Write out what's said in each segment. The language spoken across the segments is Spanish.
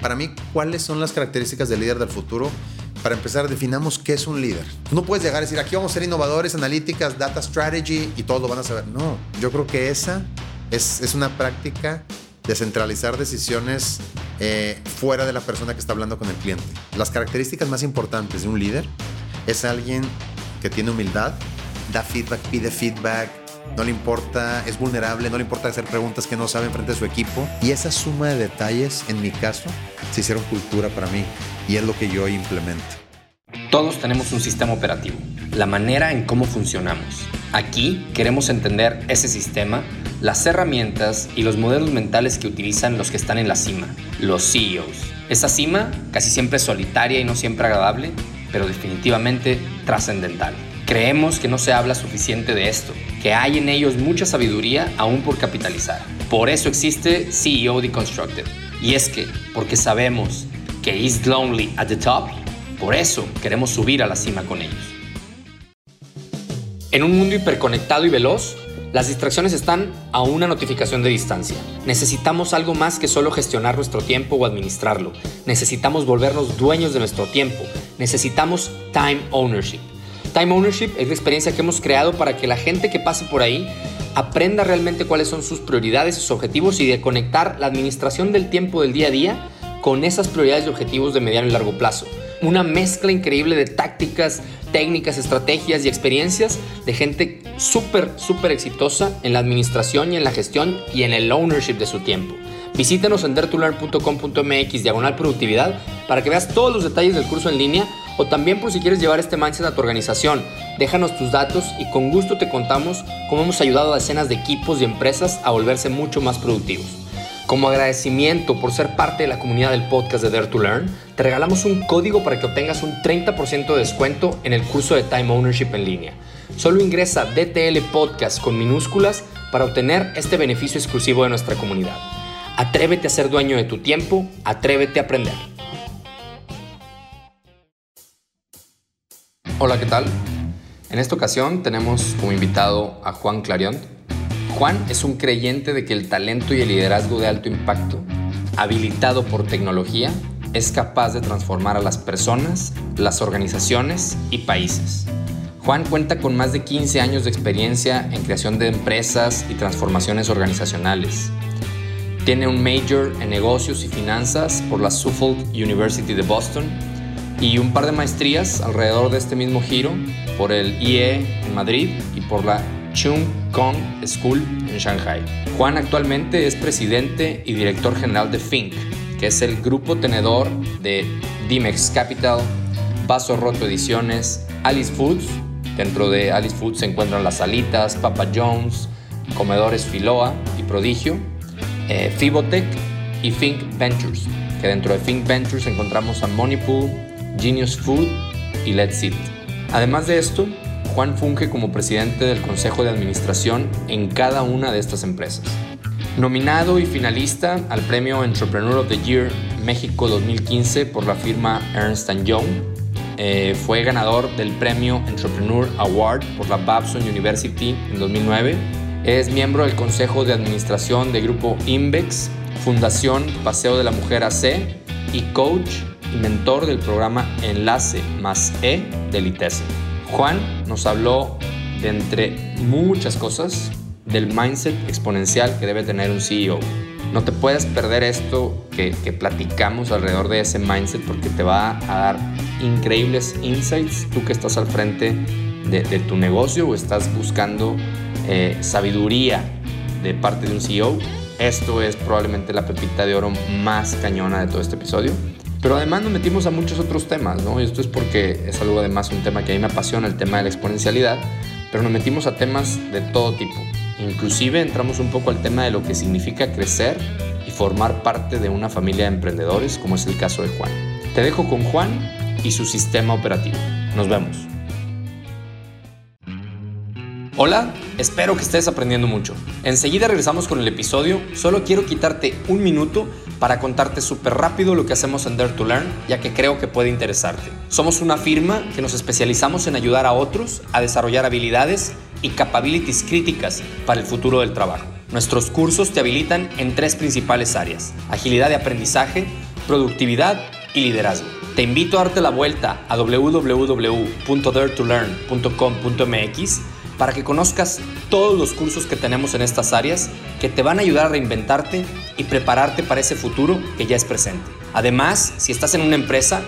Para mí, ¿cuáles son las características del líder del futuro? Para empezar, definamos qué es un líder. No puedes llegar a decir, aquí vamos a ser innovadores, analíticas, data strategy y todo lo van a saber. No, yo creo que esa es, es una práctica de centralizar decisiones eh, fuera de la persona que está hablando con el cliente. Las características más importantes de un líder es alguien que tiene humildad, da feedback, pide feedback, no le importa, es vulnerable, no le importa hacer preguntas que no sabe frente a su equipo. Y esa suma de detalles, en mi caso, se hicieron cultura para mí y es lo que yo implemento. Todos tenemos un sistema operativo, la manera en cómo funcionamos. Aquí queremos entender ese sistema, las herramientas y los modelos mentales que utilizan los que están en la cima, los CEOs. Esa cima casi siempre solitaria y no siempre agradable, pero definitivamente trascendental. Creemos que no se habla suficiente de esto, que hay en ellos mucha sabiduría aún por capitalizar. Por eso existe CEO Deconstructed. Y es que, porque sabemos que is lonely at the top, por eso queremos subir a la cima con ellos. En un mundo hiperconectado y veloz, las distracciones están a una notificación de distancia. Necesitamos algo más que solo gestionar nuestro tiempo o administrarlo. Necesitamos volvernos dueños de nuestro tiempo. Necesitamos time ownership. Time Ownership es la experiencia que hemos creado para que la gente que pase por ahí aprenda realmente cuáles son sus prioridades, sus objetivos y de conectar la administración del tiempo del día a día con esas prioridades y objetivos de mediano y largo plazo. Una mezcla increíble de tácticas, técnicas, estrategias y experiencias de gente súper, súper exitosa en la administración y en la gestión y en el ownership de su tiempo. Visítanos en dertulearn.com.mx diagonal productividad para que veas todos los detalles del curso en línea o también por si quieres llevar este mindset a tu organización. Déjanos tus datos y con gusto te contamos cómo hemos ayudado a decenas de equipos y empresas a volverse mucho más productivos. Como agradecimiento por ser parte de la comunidad del podcast de Dare to Learn, te regalamos un código para que obtengas un 30% de descuento en el curso de Time Ownership en línea. Solo ingresa DTL Podcast con minúsculas para obtener este beneficio exclusivo de nuestra comunidad. Atrévete a ser dueño de tu tiempo, atrévete a aprender. Hola, ¿qué tal? En esta ocasión tenemos como invitado a Juan Clarion. Juan es un creyente de que el talento y el liderazgo de alto impacto, habilitado por tecnología, es capaz de transformar a las personas, las organizaciones y países. Juan cuenta con más de 15 años de experiencia en creación de empresas y transformaciones organizacionales. Tiene un major en negocios y finanzas por la Suffolk University de Boston y un par de maestrías alrededor de este mismo giro por el IE en Madrid y por la Chung Kong School en Shanghai. Juan actualmente es presidente y director general de Fink, que es el grupo tenedor de Dimex Capital, Vaso Roto Ediciones, Alice Foods. Dentro de Alice Foods se encuentran las alitas, Papa Jones, Comedores Filoa y Prodigio eh, Fibotech y Think Ventures, que dentro de Think Ventures encontramos a Moneypool, Genius Food y Let's Eat. Además de esto, Juan funge como presidente del Consejo de Administración en cada una de estas empresas. Nominado y finalista al premio Entrepreneur of the Year México 2015 por la firma Ernst Young, eh, fue ganador del premio Entrepreneur Award por la Babson University en 2009 es miembro del Consejo de Administración de Grupo Invex, Fundación Paseo de la Mujer AC y coach y mentor del programa Enlace más E del ITESE. Juan nos habló de entre muchas cosas del mindset exponencial que debe tener un CEO. No te puedes perder esto que, platicamos alrededor de ese mindset porque te va a dar increíbles insights tú que estás al frente de, de tu negocio o estás buscando eh, sabiduría de parte de un CEO, esto es probablemente la pepita de oro más cañona de todo este episodio. Pero además nos metimos a muchos otros temas, ¿no? esto es porque es algo además un tema que a mí me apasiona, el tema de la exponencialidad, pero nos metimos a temas de todo tipo. Inclusive entramos un poco al tema de lo que significa crecer y formar parte de una familia de emprendedores, como es el caso de Juan. Te dejo con Juan y su sistema operativo. Nos vemos. Hola, espero que estés aprendiendo mucho. Enseguida regresamos con el episodio, solo quiero quitarte un minuto para contarte súper rápido lo que hacemos en Dare to Learn, ya que creo que puede interesarte. Somos una firma que nos especializamos en ayudar a otros a desarrollar habilidades y capabilities críticas para el futuro del trabajo. Nuestros cursos te habilitan en tres principales áreas, agilidad de aprendizaje, productividad y liderazgo. Te invito a darte la vuelta a www.daretolearn.com.mx para que conozcas todos los cursos que tenemos en estas áreas que te van a ayudar a reinventarte y prepararte para ese futuro que ya es presente. Además, si estás en una empresa,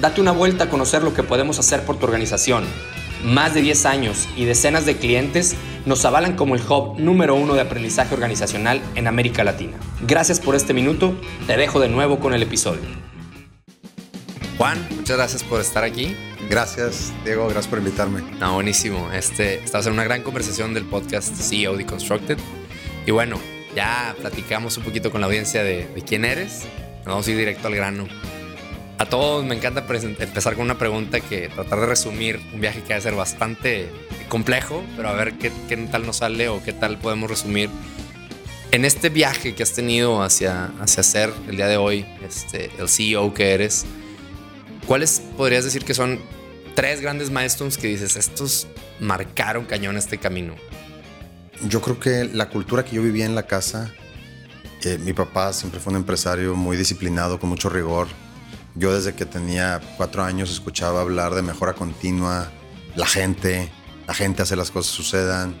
date una vuelta a conocer lo que podemos hacer por tu organización. Más de 10 años y decenas de clientes nos avalan como el hub número uno de aprendizaje organizacional en América Latina. Gracias por este minuto, te dejo de nuevo con el episodio. Juan, muchas gracias por estar aquí. Gracias, Diego, gracias por invitarme. No, buenísimo. Este, estamos en una gran conversación del podcast CEO Deconstructed. Y bueno, ya platicamos un poquito con la audiencia de, de quién eres. Nos vamos a ir directo al grano. A todos me encanta empezar con una pregunta que tratar de resumir un viaje que va a ser bastante complejo, pero a ver qué, qué tal nos sale o qué tal podemos resumir. En este viaje que has tenido hacia, hacia ser el día de hoy este, el CEO que eres, ¿cuáles podrías decir que son tres grandes milestones que dices, estos marcaron cañón este camino? Yo creo que la cultura que yo vivía en la casa, eh, mi papá siempre fue un empresario muy disciplinado, con mucho rigor. Yo desde que tenía cuatro años escuchaba hablar de mejora continua, la gente, la gente hace las cosas sucedan,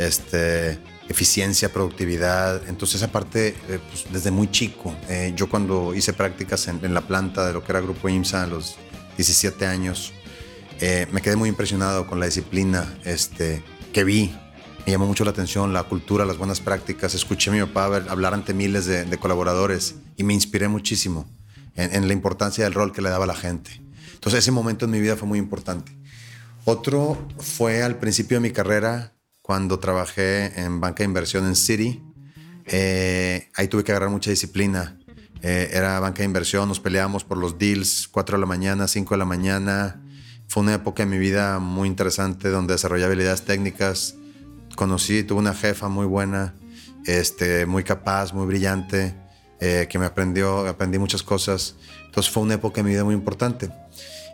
este, eficiencia, productividad. Entonces, aparte, eh, pues, desde muy chico, eh, yo cuando hice prácticas en, en, la planta de lo que era Grupo IMSA a los 17 años, eh, me quedé muy impresionado con la disciplina este, que vi. Me llamó mucho la atención la cultura, las buenas prácticas. Escuché a mi papá hablar ante miles de, colaboradores y me inspiré muchísimo en, la importancia del rol que le daba la gente. Entonces, ese momento en mi vida fue muy importante. Otro fue al principio de mi carrera, cuando trabajé en banca de inversión en City. Eh, ahí tuve que agarrar mucha disciplina. Eh, era banca de inversión, nos peleábamos por los deals, 4 de la mañana, 5 de la mañana. Fue una época en mi vida muy interesante donde desarrollé habilidades técnicas. Conocí, tuve una jefa muy buena, este, muy capaz, muy brillante, eh, que me aprendió, aprendí muchas cosas. Entonces fue una época en mi vida muy importante.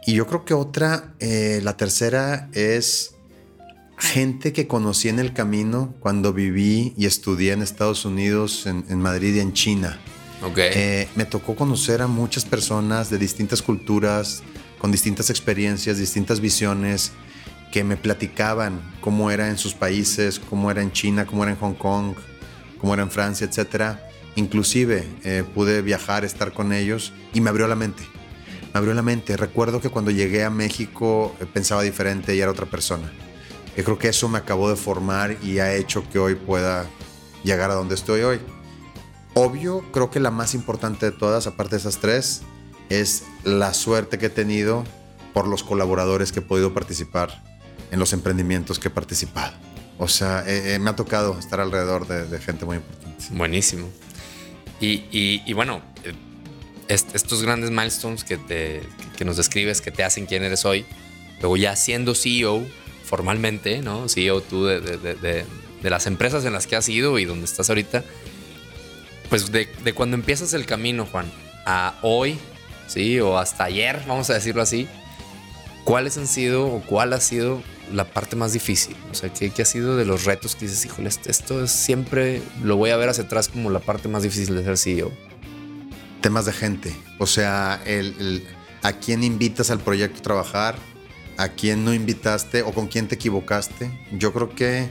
Y yo creo que otra, eh, la tercera es gente que conocí en el camino cuando viví y estudié en Estados Unidos, en, en Madrid y en China. Okay. Eh, me tocó conocer a muchas personas de distintas culturas, con distintas experiencias, distintas visiones, que me platicaban cómo era en sus países, cómo era en China, cómo era en Hong Kong, cómo era en Francia, etc. Inclusive eh, pude viajar, estar con ellos y me abrió la mente me abrió la mente. Recuerdo que cuando llegué a México eh, pensaba diferente y era otra persona. Yo creo que eso me acabó de formar y ha hecho que hoy pueda llegar a donde estoy hoy. Obvio, creo que la más importante de todas, aparte de esas tres, es la suerte que he tenido por los colaboradores que he podido participar en los emprendimientos que he participado. O sea, eh, eh, me ha tocado estar alrededor de, gente muy importante. Buenísimo. Y, y, bueno, estos grandes milestones que, te, que nos describes, que te hacen quién eres hoy, luego ya siendo CEO formalmente, ¿no? CEO tú de, de, de las empresas en las que has ido y donde estás ahorita, pues de, cuando empiezas el camino, Juan, a hoy, ¿sí? O hasta ayer, vamos a decirlo así, ¿cuáles han sido o cuál ha sido la parte más difícil? O sea, ¿qué, qué ha sido de los retos que dices, híjole, esto es siempre lo voy a ver hacia atrás como la parte más difícil de ser CEO? temas de gente. O sea, el, el, a quién invitas al proyecto a trabajar, a quién no invitaste o con quién te equivocaste. Yo creo que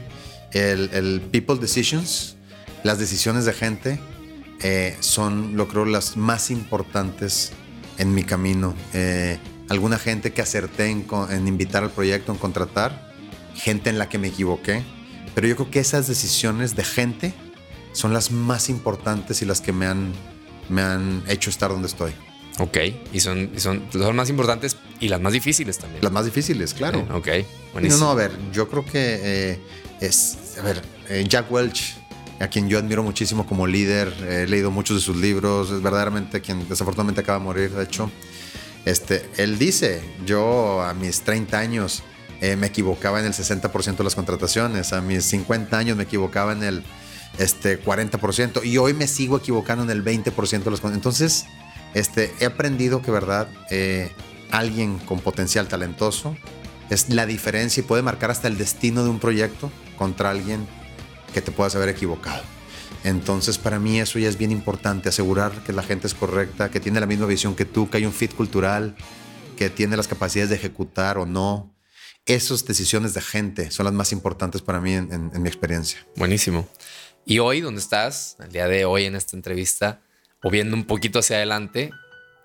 el, el people decisions, las decisiones de gente, eh, son, lo creo, las más importantes en mi camino. Eh, alguna gente que acerté en, en invitar al proyecto, en contratar, gente en la que me equivoqué. Pero yo creo que esas decisiones de gente son las más importantes y las que me han me han hecho estar donde estoy. Ok, y son, son las más importantes y las más difíciles también. Las más difíciles, claro. Ok, buenísimo. No, no, a ver, yo creo que eh, es, a ver, eh, Jack Welch, a quien yo admiro muchísimo como líder, he leído muchos de sus libros, es verdaderamente quien desafortunadamente acaba de morir, de hecho. Este, él dice, yo a mis 30 años eh, me equivocaba en el 60% de las contrataciones, a mis 50 años me equivocaba en el este 40% y hoy me sigo equivocando en el 20% de los entonces este he aprendido que verdad eh, alguien con potencial talentoso es la diferencia y puede marcar hasta el destino de un proyecto contra alguien que te puedas haber equivocado Entonces, para mí eso ya es bien importante, asegurar que la gente es correcta, que tiene la misma visión que tú, que hay un fit cultural, que tiene las capacidades de ejecutar o no. Esas decisiones de gente son las más importantes para mí en, mi experiencia. Buenísimo. Y hoy, ¿dónde estás? El día de hoy en esta entrevista, o viendo un poquito hacia adelante,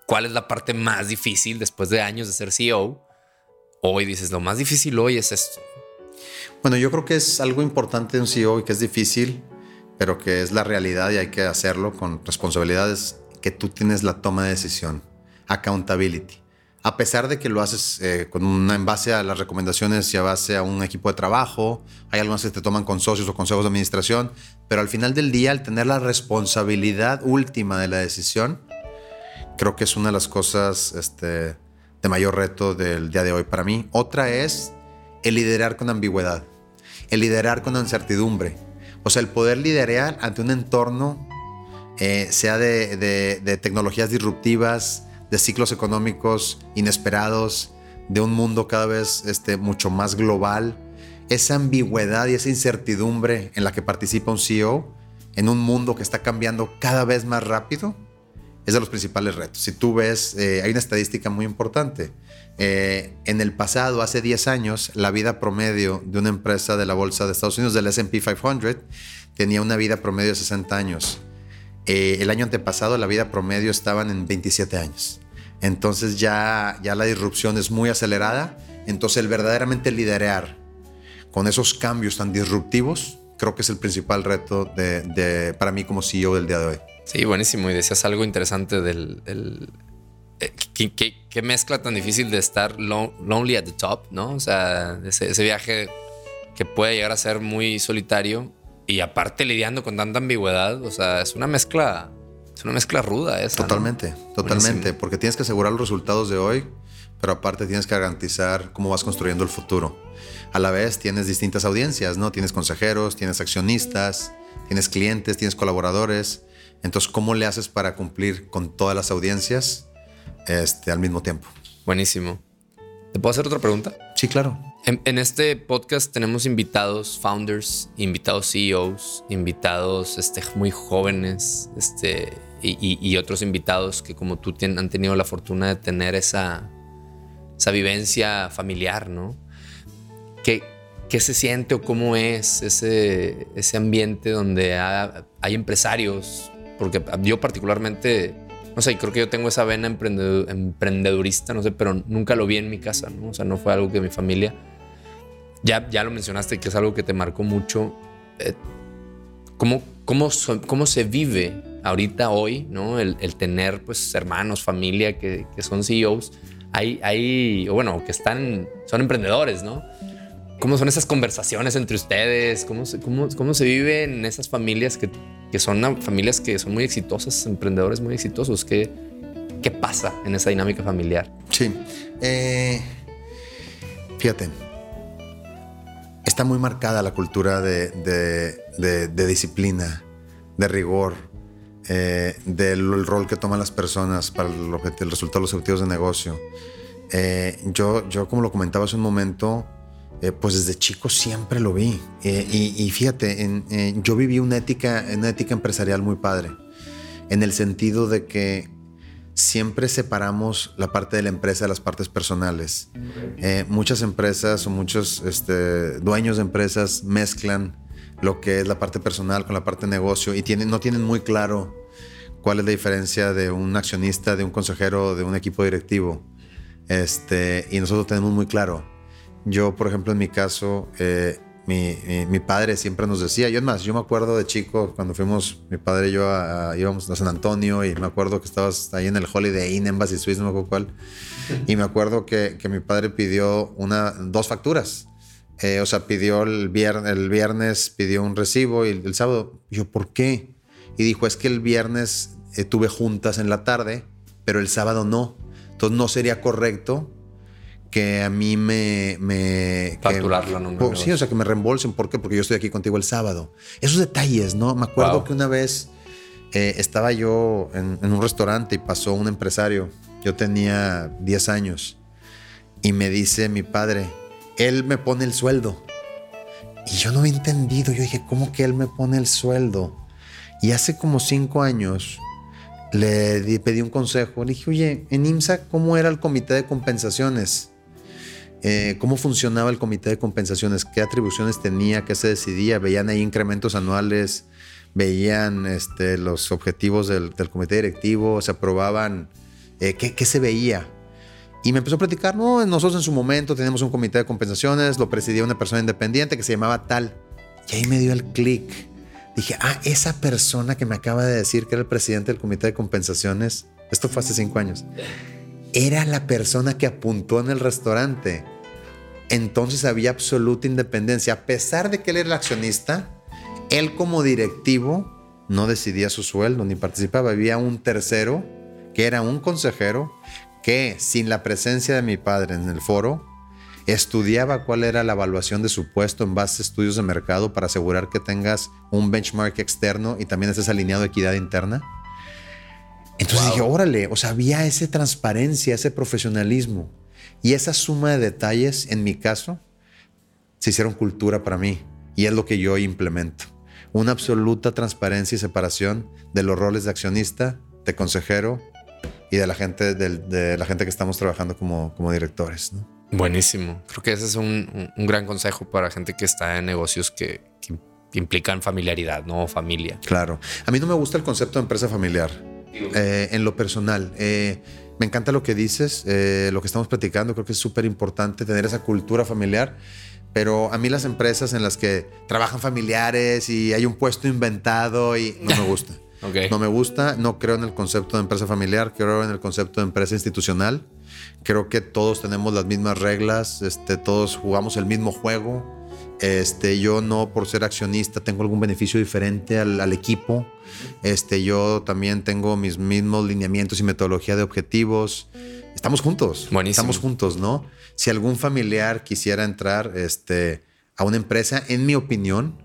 ¿cuál es la parte más difícil después de años de ser CEO? Hoy dices, lo más difícil hoy es esto. Bueno, yo creo que es algo importante de un CEO y que es difícil pero que es la realidad y hay que hacerlo con responsabilidades que tú tienes la toma de decisión, accountability. A pesar de que lo haces eh, con una, en base a las recomendaciones y a base a un equipo de trabajo, hay algunas que te toman con socios o consejos de administración, pero al final del día, al tener la responsabilidad última de la decisión, creo que es una de las cosas este, de mayor reto del día de hoy para mí. Otra es el liderar con ambigüedad, el liderar con incertidumbre o sea, el poder liderar ante un entorno, eh, sea de, tecnologías disruptivas, de ciclos económicos inesperados, de un mundo cada vez este, mucho más global, esa ambigüedad y esa incertidumbre en la que participa un CEO en un mundo que está cambiando cada vez más rápido, es de los principales retos. Si tú ves, eh, hay una estadística muy importante. Eh, en el pasado, hace 10 años, la vida promedio de una empresa de la bolsa de Estados Unidos, del SP 500, tenía una vida promedio de 60 años. Eh, el año antepasado, la vida promedio estaban en 27 años. Entonces ya, ya la disrupción es muy acelerada. Entonces el verdaderamente liderar con esos cambios tan disruptivos, creo que es el principal reto de, para mí como CEO del día de hoy. Sí, buenísimo. Y decías algo interesante del eh, ¿qué, mezcla tan difícil de estar lonely at the top, ¿no? O sea, ese, viaje que puede llegar a ser muy solitario y aparte lidiando con tanta ambigüedad, o sea, es una mezcla, es una mezcla ruda esa. Totalmente, totalmente, porque tienes que asegurar los resultados de hoy, pero aparte tienes que garantizar cómo vas construyendo el futuro. A la vez tienes distintas audiencias, ¿no? Tienes consejeros, tienes accionistas, tienes clientes, tienes colaboradores. Entonces, ¿cómo le haces para cumplir con todas las audiencias? este, al mismo tiempo. Buenísimo. ¿Te puedo hacer otra pregunta? Sí, claro. En, este podcast tenemos invitados, founders, invitados CEOs, invitados este, muy jóvenes este, y, otros invitados que como tú han tenido la fortuna de tener esa, esa vivencia familiar, ¿no? ¿Qué, ¿Qué se siente o cómo es ese, ese ambiente donde hay empresarios? Porque yo particularmente no sé, creo que yo tengo esa vena emprendedurista, no sé, pero nunca lo vi en mi casa, ¿no? O sea, no fue algo que mi familia. Ya, ya lo mencionaste, que es algo que te marcó mucho. Eh, ¿cómo, cómo, ¿Cómo se vive ahorita, hoy, ¿no? El, tener, pues, hermanos, familia que, que son CEOs. Hay, hay, bueno, que están, son emprendedores, ¿no? ¿Cómo son esas conversaciones entre ustedes? ¿Cómo se, cómo, cómo se vive en esas familias que, que, son familias que son muy exitosas, emprendedores muy exitosos? ¿Qué, qué pasa en esa dinámica familiar? Sí. Eh, fíjate, está muy marcada la cultura de, de, disciplina, de rigor, eh, del rol que toman las personas para el, el resultado de los objetivos de negocio. Eh, yo, yo, como lo comentaba hace un momento, eh, pues desde chico siempre lo vi. Eh, y, fíjate, yo viví una ética, una ética empresarial muy padre, en el sentido de que siempre separamos la parte de la empresa de las partes personales. Eh, muchas empresas o muchos este, dueños de empresas mezclan lo que es la parte personal con la parte de negocio y tienen, no tienen muy claro cuál es la diferencia de un accionista, de un consejero, de un equipo directivo. Este, y nosotros tenemos muy claro yo, por ejemplo, en mi caso, eh, mi, padre siempre nos decía, yo es más, yo me acuerdo de chico cuando fuimos, mi padre y yo íbamos a San Antonio y me acuerdo que estabas ahí en el Holiday Inn Embassy Suisse, no me cuál, y me acuerdo que, mi padre pidió una, dos facturas. Eh, o sea, pidió el viernes, el viernes pidió un recibo y el, sábado, yo, ¿por qué? Y dijo, es que el viernes eh, tuve juntas en la tarde, pero el sábado no. Entonces no sería correcto que a mí me... me Facturarlo, ¿no? Sí, o sea, que me reembolsen. ¿Por qué? Porque yo estoy aquí contigo el sábado. Esos detalles, ¿no? Me acuerdo que una vez eh, estaba yo en, un restaurante y pasó un empresario. Yo tenía 10 años. Y me dice mi padre, él me pone el sueldo. Y yo no había entendido. Yo dije, ¿cómo que él me pone el sueldo? Y hace como cinco años le pedí un consejo. Le dije, oye, en IMSA, ¿cómo era el comité de compensaciones? Eh, ¿Cómo funcionaba el comité de compensaciones? ¿Qué atribuciones tenía? ¿Qué se decidía? ¿Veían ahí incrementos anuales? ¿Veían este, los objetivos del, comité directivo? ¿Se aprobaban? Eh, ¿qué, ¿Qué se veía? Y me empezó a platicar, no, nosotros en su momento teníamos un comité de compensaciones, lo presidía una persona independiente que se llamaba tal. Y ahí me dio el clic dije, ah, esa persona que me acaba de decir que era el presidente del comité de compensaciones, esto fue hace cinco años, era la persona que apuntó en el restaurante. Entonces había absoluta independencia. A pesar de que él era el accionista, él como directivo no decidía su sueldo ni participaba. Había un tercero, que era un consejero, que sin la presencia de mi padre en el foro, estudiaba cuál era la evaluación de su puesto en base a estudios de mercado para asegurar que tengas un benchmark externo y también estés alineado a equidad interna. Entonces dije, órale, o sea, había esa transparencia, ese profesionalismo y esa suma de detalles, en mi caso, se hicieron cultura para mí y es lo que yo implemento. Una absoluta transparencia y separación de los roles de accionista, de consejero y de la gente, de, la gente que estamos trabajando como, como directores. ¿no? Buenísimo. Creo que ese es un, gran consejo para gente que está en negocios que, implican familiaridad, no familia. Claro. A mí no me gusta el concepto de empresa familiar. Eh, en lo personal, eh, me encanta lo que dices, eh, lo que estamos platicando. Creo que es súper importante tener esa cultura familiar. Pero a mí las empresas en las que trabajan familiares y hay un puesto inventado y no me gusta. No me gusta, no creo en el concepto de empresa familiar, creo en el concepto de empresa institucional. Creo que todos tenemos las mismas reglas, este, todos jugamos el mismo juego. Este, yo no por ser accionista tengo algún beneficio diferente al, equipo. Este, yo también tengo mis mismos lineamientos y metodología de objetivos. Estamos juntos. Estamos juntos, ¿no? Si algún familiar quisiera entrar este, a una empresa, en mi opinión,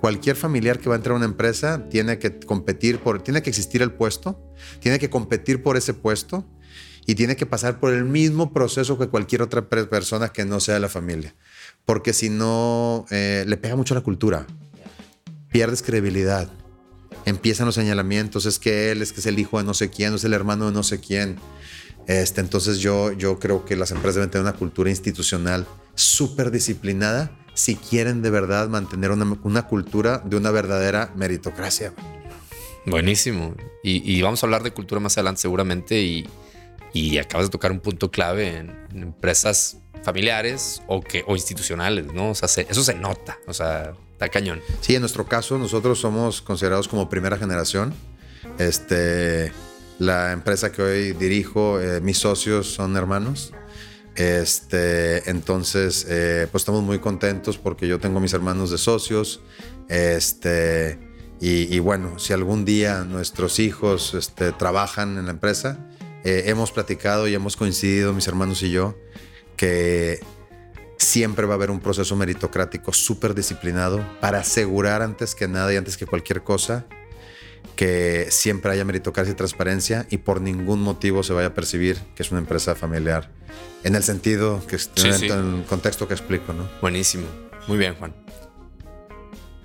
cualquier familiar que va a entrar a una empresa tiene que competir por, tiene que existir el puesto, tiene que competir por ese puesto y tiene que pasar por el mismo proceso que cualquier otra persona que no sea de la familia. Porque si no, eh, le pega mucho la cultura. Pierdes credibilidad. Empiezan los señalamientos, es que él es que es el hijo de no sé quién, es el hermano de no sé quién. Este, entonces yo, yo creo que las empresas deben tener una cultura institucional súper disciplinada si quieren de verdad mantener una, cultura de una verdadera meritocracia. Buenísimo. Y, vamos a hablar de cultura más adelante seguramente y, y acabas de tocar un punto clave en, empresas familiares o, que, o institucionales, ¿no? O sea, eso se nota, o sea, está cañón. Sí, en nuestro caso nosotros somos considerados como primera generación. Este, la empresa que hoy dirijo, eh, mis socios son hermanos. Este, entonces, eh, pues estamos muy contentos porque yo tengo mis hermanos de socios. Este, y, bueno, si algún día nuestros hijos este, trabajan en la empresa, eh, hemos platicado y hemos coincidido, mis hermanos y yo, que siempre va a haber un proceso meritocrático súper disciplinado para asegurar antes que nada y antes que cualquier cosa que siempre haya meritocracia y transparencia y por ningún motivo se vaya a percibir que es una empresa familiar en el sentido que en el contexto que explico, ¿no? Buenísimo. Muy bien, Juan.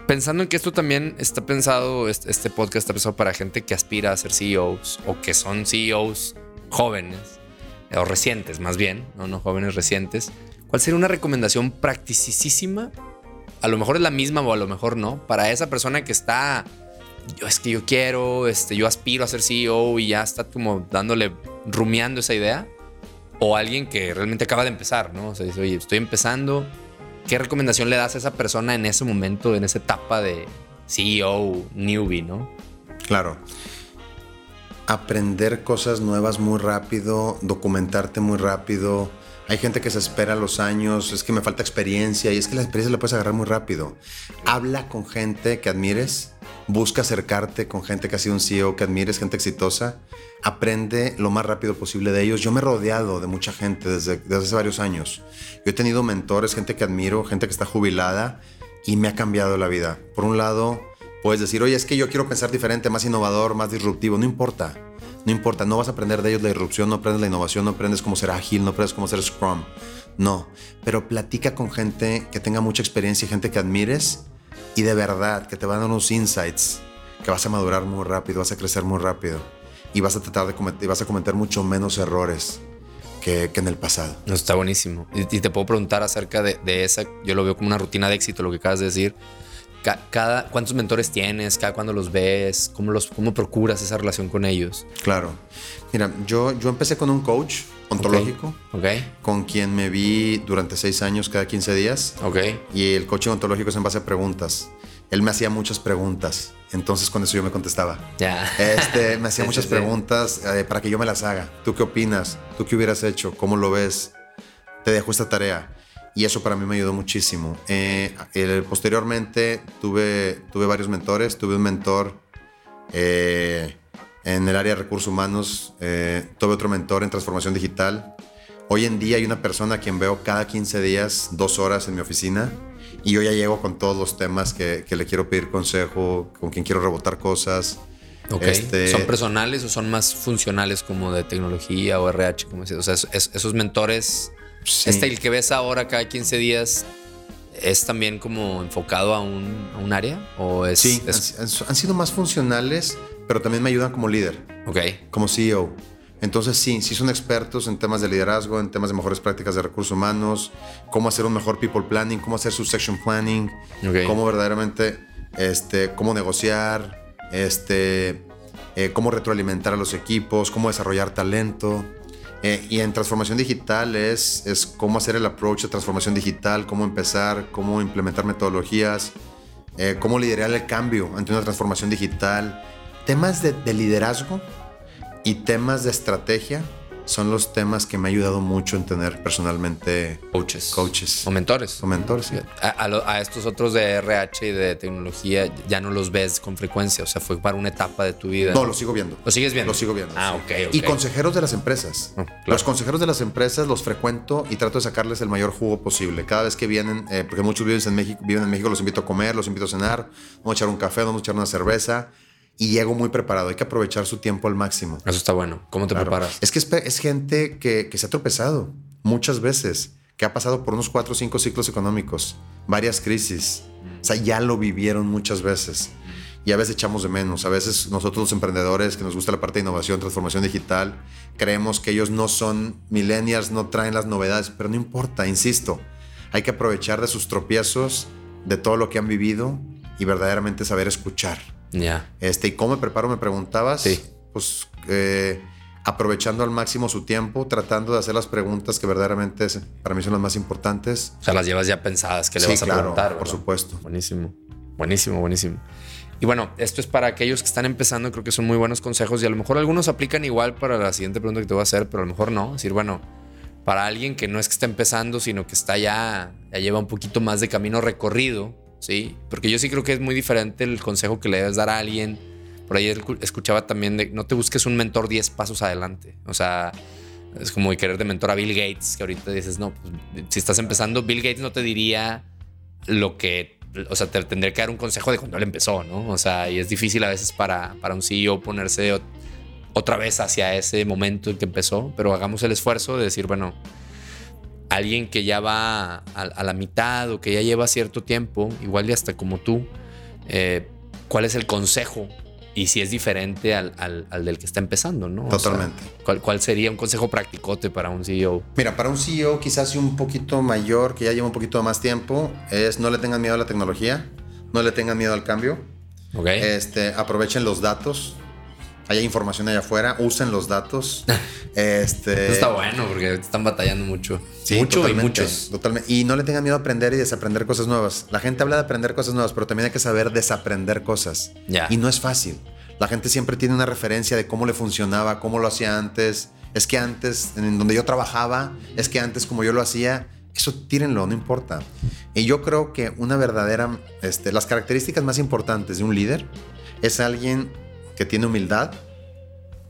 Pensando en que esto también está pensado, este podcast está pensado para gente que aspira a ser CEOs o que son CEOs jóvenes o recientes, más bien, no, no jóvenes recientes. ¿Cuál sería una recomendación practicísima? A lo mejor es la misma o a lo mejor no, para esa persona que está yo es que yo quiero, este, yo aspiro a ser CEO y ya está como dándole, rumiando esa idea. O alguien que realmente acaba de empezar, ¿no? O sea, dice, oye, estoy empezando. ¿Qué recomendación le das a esa persona en ese momento, en esa etapa de CEO, newbie, ¿no? Claro. Aprender cosas nuevas muy rápido, documentarte muy rápido. Hay gente que se espera los años, es que me falta experiencia y es que la experiencia la puedes agarrar muy rápido. Habla con gente que admires busca acercarte con gente que ha sido un CEO que admires, gente exitosa, aprende lo más rápido posible de ellos. Yo me he rodeado de mucha gente desde, hace varios años. Yo he tenido mentores, gente que admiro, gente que está jubilada y me ha cambiado la vida. Por un lado, puedes decir, oye, es que yo quiero pensar diferente, más innovador, más disruptivo. No importa, no importa, no vas a aprender de ellos la disrupción, no aprendes la innovación, no aprendes cómo ser ágil, no aprendes cómo ser Scrum. No, pero platica con gente que tenga mucha experiencia y gente que admires y de verdad que te van a dar unos insights que vas a madurar muy rápido, vas a crecer muy rápido y vas a tratar de cometer, vas a cometer mucho menos errores que, en el pasado. está buenísimo. Y, te puedo preguntar acerca de, esa, yo lo veo como una rutina de éxito, lo que acabas de decir. Cada, ¿Cuántos mentores tienes? ¿Cada cuándo los ves? ¿Cómo, los, ¿Cómo procuras esa relación con ellos? Claro. Mira, yo, yo empecé con un coach ontológico. Okay. Con quien me vi durante seis años cada 15 días. Ok. Y el coaching ontológico es en base a preguntas. Él me hacía muchas preguntas. Entonces con eso yo me contestaba. Ya. Este, me hacía muchas preguntas eh, para que yo me las haga. ¿Tú qué opinas? ¿Tú qué hubieras hecho? ¿Cómo lo ves? Te dejo esta tarea. Y eso para mí me ayudó muchísimo. Eh, posteriormente tuve, tuve varios mentores. Tuve un mentor eh, en el área de recursos humanos. tuve otro mentor en transformación digital. Hoy en día hay una persona a quien veo cada 15 días, dos horas en mi oficina y yo ya llego con todos los temas que, le quiero pedir consejo, con quien quiero rebotar cosas. Este, ¿Son personales o son más funcionales como de tecnología o RH? Como o sea, esos mentores, este el que ves ahora cada 15 días, ¿es también como enfocado a un, a un área? ¿O es, sí, Han, sido más funcionales, pero también me ayudan como líder. Ok. Como CEO. Entonces sí, sí son expertos en temas de liderazgo, en temas de mejores prácticas de recursos humanos, cómo hacer un mejor people planning, cómo hacer su section planning, cómo verdaderamente, este, cómo negociar, este, eh, cómo retroalimentar a los equipos, cómo desarrollar talento. Eh, y en transformación digital es, es cómo hacer el approach de transformación digital, cómo empezar, cómo implementar metodologías, eh, cómo liderar el cambio ante una transformación digital. Temas de, de liderazgo y temas de estrategia son los temas que me ha ayudado mucho en tener personalmente coaches. Coaches. O mentores. O mentores, sí. A, estos otros de RH y de tecnología ya no los ves con frecuencia. O sea, fue para una etapa de tu vida. No, lo sigo viendo. ¿Lo sigues viendo? Lo sigo viendo. Ah, ok, Y consejeros de las empresas. Oh, los consejeros de las empresas los frecuento y trato de sacarles el mayor jugo posible. Cada vez que vienen, eh, porque muchos viven en, México, viven en México, los invito a comer, los invito a cenar, vamos a echar un café, vamos a echar una cerveza y llego muy preparado. Hay que aprovechar su tiempo al máximo. Eso está bueno. ¿Cómo te preparas? Es que es, gente que, se ha tropezado muchas veces, que ha pasado por unos cuatro o cinco ciclos económicos, varias crisis. O sea, ya lo vivieron muchas veces. Y a veces echamos de menos. A veces nosotros los emprendedores que nos gusta la parte de innovación, transformación digital, creemos que ellos no son millennials, no traen las novedades, pero no importa, insisto. Hay que aprovechar de sus tropiezos, de todo lo que han vivido y verdaderamente saber escuchar ya. Este, ¿y cómo me preparo? Me preguntabas. Sí. Pues eh, aprovechando al máximo su tiempo, tratando de hacer las preguntas que verdaderamente para mí son las más importantes. O sea, las llevas ya pensadas, que le vas a preguntar. Por supuesto. Buenísimo. Buenísimo, buenísimo. Y bueno, esto es para aquellos que están empezando, creo que son muy buenos consejos y a lo mejor algunos aplican igual para la siguiente pregunta que te voy a hacer, pero a lo mejor no. Es decir, bueno, para alguien que no es que está empezando, sino que está ya, ya lleva un poquito más de camino recorrido, ¿sí? Porque yo sí creo que es muy diferente el consejo que le debes dar a alguien. Por ahí escuchaba también de no te busques un mentor 10 pasos adelante. O sea, es como querer de mentor a Bill Gates, que ahorita dices, no, pues, si estás empezando, Bill Gates no te diría lo que, o sea, te tendría que dar un consejo de cuando él empezó, ¿no? O sea, y es difícil a veces para, para un CEO ponerse otra vez hacia ese momento en que empezó, pero hagamos el esfuerzo de decir, bueno, alguien que ya va a, la mitad o que ya lleva cierto tiempo, igual y hasta como tú, eh, ¿cuál es el consejo? Y si es diferente al, del que está empezando, ¿no? Totalmente. ¿cuál, sería un consejo practicote para un CEO? Mira, para un CEO quizás un poquito mayor, que ya lleva un poquito más tiempo, es no le tengan miedo a la tecnología, no le tengan miedo al cambio. Okay. Este, aprovechen los datos, hay información allá afuera, usen los datos. este, está bueno porque están batallando mucho. Sí, mucho y muchos. Totalmente. Y no le tengan miedo a aprender y desaprender cosas nuevas. La gente habla de aprender cosas nuevas, pero también hay que saber desaprender cosas. Ya. Y no es fácil. La gente siempre tiene una referencia de cómo le funcionaba, cómo lo hacía antes. Es que antes, en donde yo trabajaba, es que antes como yo lo hacía, eso tírenlo, no importa. Y yo creo que una verdadera, este, las características más importantes de un líder es alguien que tiene humildad,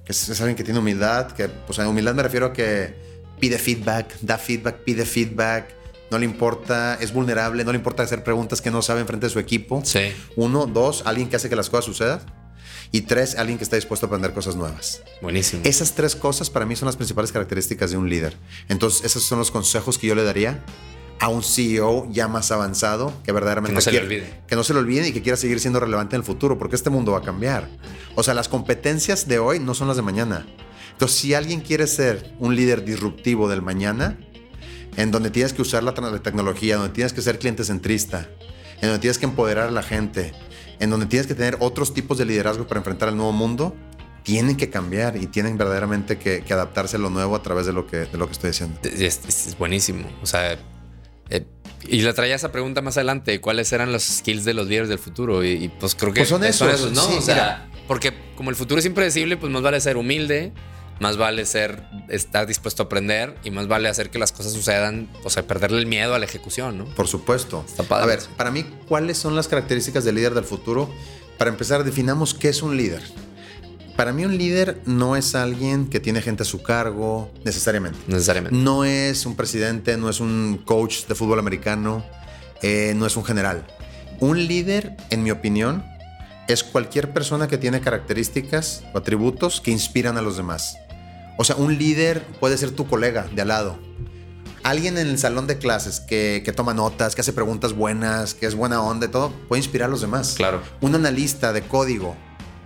que es, alguien que tiene humildad, que, pues a humildad me refiero a que pide feedback, da feedback, pide feedback, no le importa, es vulnerable, no le importa hacer preguntas que no sabe frente de su equipo. Sí. Uno, dos, alguien que hace que las cosas sucedan. Y tres, alguien que está dispuesto a aprender cosas nuevas. Buenísimo. Esas tres cosas para mí son las principales características de un líder. Entonces, esos son los consejos que yo le daría a un CEO ya más avanzado que verdaderamente Que no se le quiere- olvide. que no se le olvide y que quiera seguir siendo relevante en el futuro, porque este mundo va a cambiar. O sea, las competencias de hoy no son las de mañana. Entonces, si alguien quiere ser un líder disruptivo del mañana, en donde tienes que usar la, la tecnología, donde tienes que ser cliente centrista, en donde tienes que empoderar a la gente, en donde tienes que tener otros tipos de liderazgo para enfrentar el nuevo mundo, tienen que cambiar y tienen verdaderamente que, que adaptarse a lo nuevo a través de lo que, de lo que estoy diciendo. Es buenísimo. O sea, eh, y le traía esa pregunta más adelante: ¿cuáles eran los skills de los líderes del futuro? Y, y, pues creo que Pues son esos, ¿no? sí, o sea, porque como el futuro es impredecible, pues más vale ser humilde, más vale ser estar dispuesto a aprender y más vale hacer que las cosas sucedan, o sea, perderle el miedo a la ejecución, ¿no? Por supuesto. Está padre A ver, para mí, ¿cuáles son las características del líder del futuro? Para empezar, definamos qué es un líder. Para mí un líder no es alguien que tiene gente a su cargo necesariamente. Necesariamente. No es un presidente, no es un coach de fútbol americano, eh, no es un general. Un líder, en mi opinión, es cualquier persona que tiene características o atributos que inspiran a los demás. O sea, un líder puede ser tu colega de al lado. Alguien en el salón de clases que, que toma notas, que hace preguntas buenas, que es buena onda y todo, puede inspirar a los demás. Claro. Un analista de código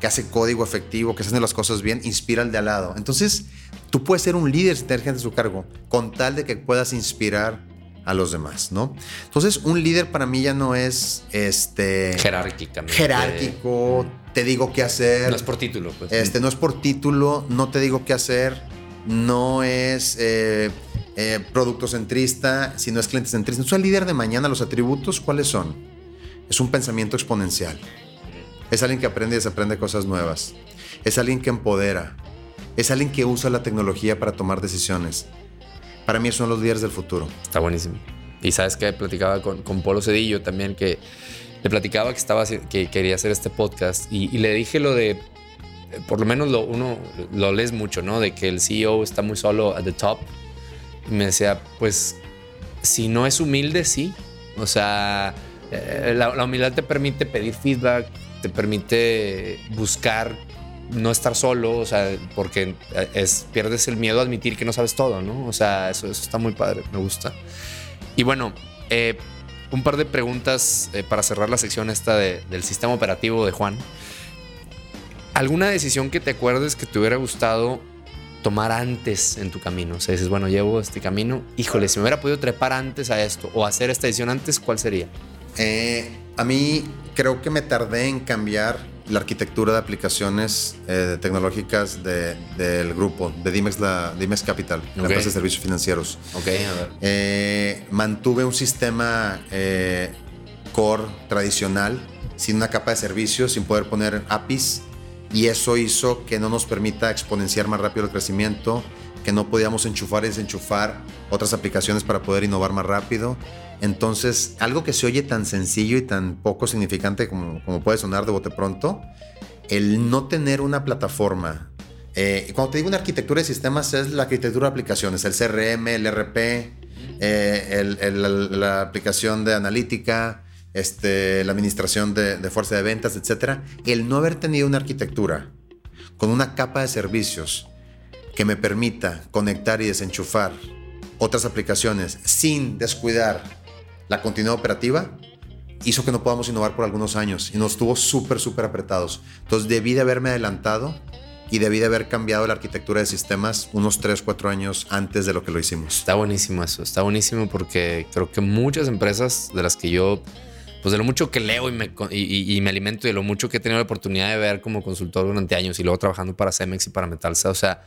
que hace código efectivo, que hace las cosas bien, inspira al de al lado. Entonces, tú puedes ser un líder sin tener gente a su cargo, con tal de que puedas inspirar a los demás, ¿no? Entonces, un líder para mí ya no es este Jerárquicamente. jerárquico, te digo qué hacer. No es por título, pues. Este no es por título, no te digo qué hacer, no es eh, eh, producto centrista, sino es cliente centrista. Entonces, el líder de mañana, los atributos, ¿cuáles son? Es un pensamiento exponencial. Es alguien que aprende y desaprende cosas nuevas. Es alguien que empodera. Es alguien que usa la tecnología para tomar decisiones. Para mí son los líderes del futuro. Está buenísimo. Y sabes que platicaba con, con Polo Cedillo también, que le platicaba que, estaba, que quería hacer este podcast y, y le dije lo de, por lo menos lo, uno lo lees mucho, ¿no? De que el CEO está muy solo at the top. Y me decía, pues, si no es humilde, sí. O sea, eh, la, la humildad te permite pedir feedback, te permite buscar no estar solo, o sea, porque es, pierdes el miedo a admitir que no sabes todo, ¿no? O sea, eso, está muy padre, me gusta. Y bueno, eh, un par de preguntas eh, para cerrar la sección esta de- del sistema operativo de Juan. ¿Alguna decisión que te acuerdes que te hubiera gustado tomar antes en tu camino? O sea, dices, bueno, llevo este camino, híjole, si me hubiera podido trepar antes a esto o hacer esta decisión antes, ¿cuál sería? Eh, a mí creo que me tardé en cambiar la arquitectura de aplicaciones eh, tecnológicas de- del grupo, de Dimex, la, Dimex Capital, la Ok. empresa de servicios financieros. Ok, a ver. Eh, mantuve un sistema eh, core tradicional, sin una capa de servicios, sin poder poner APIs, y eso hizo que no nos permita exponenciar más rápido el crecimiento, que no podíamos enchufar y desenchufar otras aplicaciones para poder innovar más rápido. Entonces, algo que se oye tan sencillo y tan poco significante como, como puede sonar de bote pronto, el no tener una plataforma. eh, cuando te digo una arquitectura de sistemas, es la arquitectura de aplicaciones, el CRM, el RP, eh, la aplicación de analítica, este, la administración de, de fuerza de ventas, etc. El no haber tenido una arquitectura con una capa de servicios que me permita conectar y desenchufar otras aplicaciones sin descuidar la continuidad operativa, hizo que no podamos innovar por algunos años y nos tuvo súper, súper apretados. Entonces debí de haberme adelantado y debí de haber cambiado la arquitectura de sistemas unos 3, 4 años antes de lo que lo hicimos. Está buenísimo eso, está buenísimo porque creo que muchas empresas de las que yo, pues de lo mucho que leo y me, y- me alimento y de lo mucho que he tenido la oportunidad de ver como consultor durante años y luego trabajando para Cemex y para Metalsa, o sea,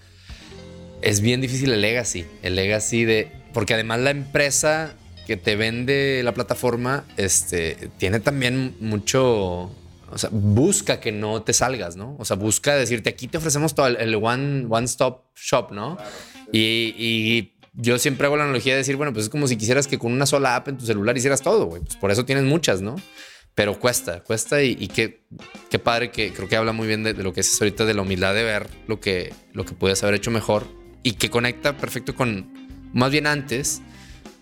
es bien difícil el legacy, el legacy de, porque además la empresa que te vende la plataforma, este, tiene también mucho, o sea, busca que no te salgas, ¿no? O sea, busca decirte, aquí te ofrecemos todo el, el one, one stop shop, ¿no? Y, y yo siempre hago la analogía de decir, bueno, pues es como si quisieras que con una sola app en tu celular hicieras todo, güey. Pues por eso tienes muchas, ¿no? Pero cuesta, cuesta y, y qué, qué padre que creo que habla muy bien de, de lo que es ahorita, de la humildad de ver lo que, lo que puedes haber hecho mejor y que conecta perfecto con, más bien antes,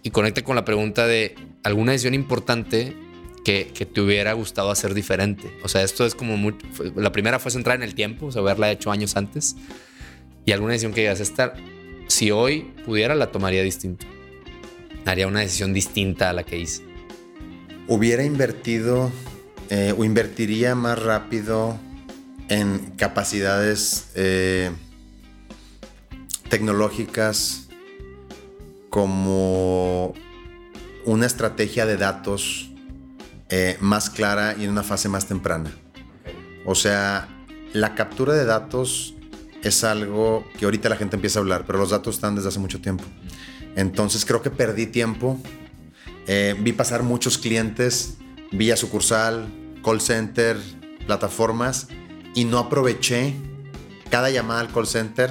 y conecta con la pregunta de alguna decisión importante que, que te hubiera gustado hacer diferente. O sea, esto es como la primera fue centrar en el tiempo, o sea, haberla hecho años antes. Y alguna decisión que digas, esta, si hoy pudiera, la tomaría distinto. haría una decisión distinta a la que hice? Hubiera invertido eh, o invertiría más rápido en capacidades eh, tecnológicas como una estrategia de datos eh, más clara y en una fase más temprana. O sea, la captura de datos es algo que ahorita la gente empieza a hablar, pero los datos están desde hace mucho tiempo. Entonces creo que perdí tiempo. Eh, vi pasar muchos clientes vía sucursal, call center, plataformas y no aproveché cada llamada al call center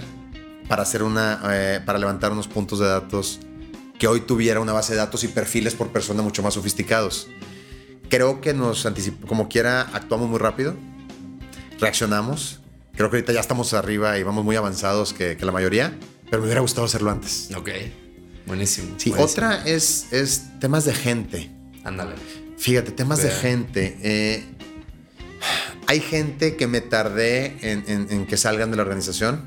para hacer una, eh, para levantar unos puntos de datos que hoy tuviera una base de datos y perfiles por persona mucho más sofisticados. Creo que nos anticipamos, como quiera, actuamos muy rápido, reaccionamos. Creo que ahorita ya estamos arriba y vamos muy avanzados que, que la mayoría, pero me hubiera gustado hacerlo antes. Ok, buenísimo. Sí, buenísimo. otra es, es temas de gente. Ándale. Fíjate, temas de Vea. gente. Eh, hay gente que me tardé en, en- en que salgan de la organización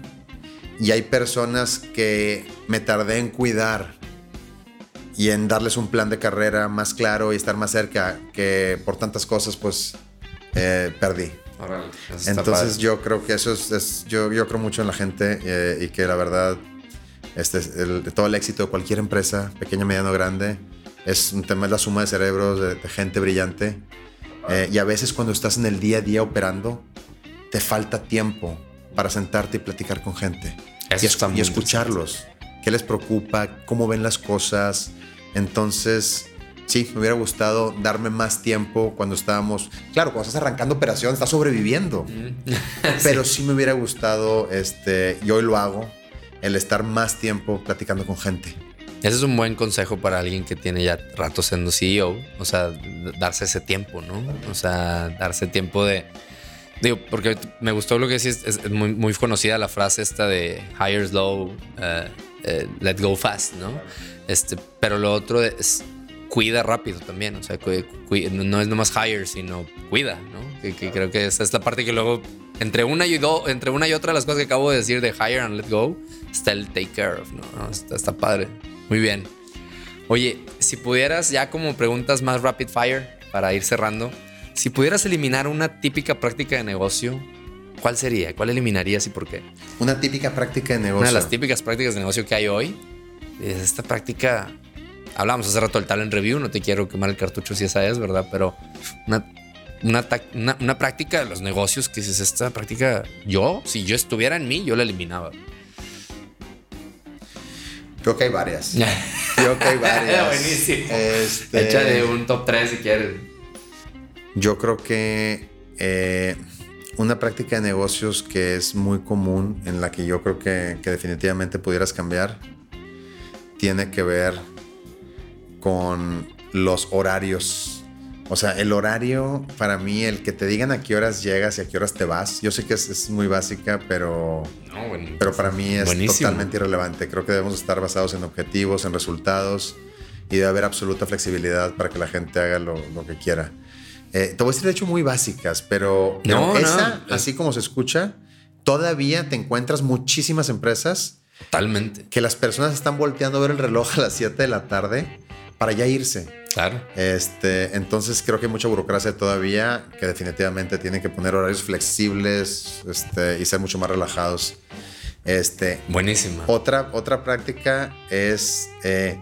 y hay personas que me tardé en cuidar y en darles un plan de carrera más claro y estar más cerca que por tantas cosas pues eh, perdí. Entonces yo creo que eso es, es- yo, yo creo mucho en la gente eh, y que la verdad este, el- todo el éxito de cualquier empresa, pequeña, mediano, grande, es un tema, es la suma de cerebros, de, de gente brillante. Eh, y a veces cuando estás en el día a día operando, te falta tiempo para sentarte y platicar con gente. Eso y, está y escucharlos. ¿Qué les preocupa? ¿Cómo ven las cosas? Entonces, sí, me hubiera gustado darme más tiempo cuando estábamos... Claro, cuando estás arrancando operación, estás sobreviviendo. Pero sí me hubiera gustado, este, y hoy lo hago, el estar más tiempo platicando con gente. Ese es un buen consejo para alguien que tiene ya rato siendo CEO. O sea, darse ese tiempo, ¿no? O sea, darse tiempo de. Digo, porque me gustó lo que decís. Es, muy, muy conocida la frase esta de hire slow, eh, eh, let go fast, ¿no? Este, pero lo otro es cuida rápido también. O sea, cu- cu- no es nomás hire, sino cuida, ¿no? Que, que creo que esa es la parte que luego. Entre una, y do- entre una y otra de las cosas que acabo de decir de hire and let go, está el take care of, ¿no? No, Está, está padre. Muy bien. Oye, si pudieras, ya como preguntas más rapid fire para ir cerrando, si pudieras eliminar una típica práctica de negocio, ¿cuál sería? ¿Cuál eliminarías y por qué? Una típica práctica de negocio. Una de las típicas prácticas de negocio que hay hoy es esta práctica. Hablamos hace rato del talent review, no te quiero quemar el cartucho si esa es, ¿verdad? Pero una, una, una- una práctica de los negocios que dices, esta práctica, yo, si yo estuviera en mí, yo la eliminaba. Creo que hay varias. Creo que hay varias. Buenísimo. Este, Échale un top 3 si quieres. Yo creo que eh, una práctica de negocios que es muy común, en la que yo creo que, que definitivamente pudieras cambiar, tiene que ver con los horarios. O sea, el horario, para mí, el que te digan a qué horas llegas y a qué horas te vas, yo sé que es, es muy básica, pero, No, bueno. pero para mí es Buenísimo. totalmente irrelevante. Creo que debemos estar basados en objetivos, en resultados y debe haber absoluta flexibilidad para que la gente haga lo, lo que quiera. Eh, te voy a decir, de hecho, muy básicas, pero, No, no. esa, así como se escucha, todavía te encuentras muchísimas empresas Totalmente. que las personas están volteando a ver el reloj a las 7 de la tarde para ya irse. Claro. Este, entonces creo que hay mucha burocracia todavía que definitivamente tienen que poner horarios flexibles este, y ser mucho más relajados. Este, Buenísima. otra, otra práctica es eh,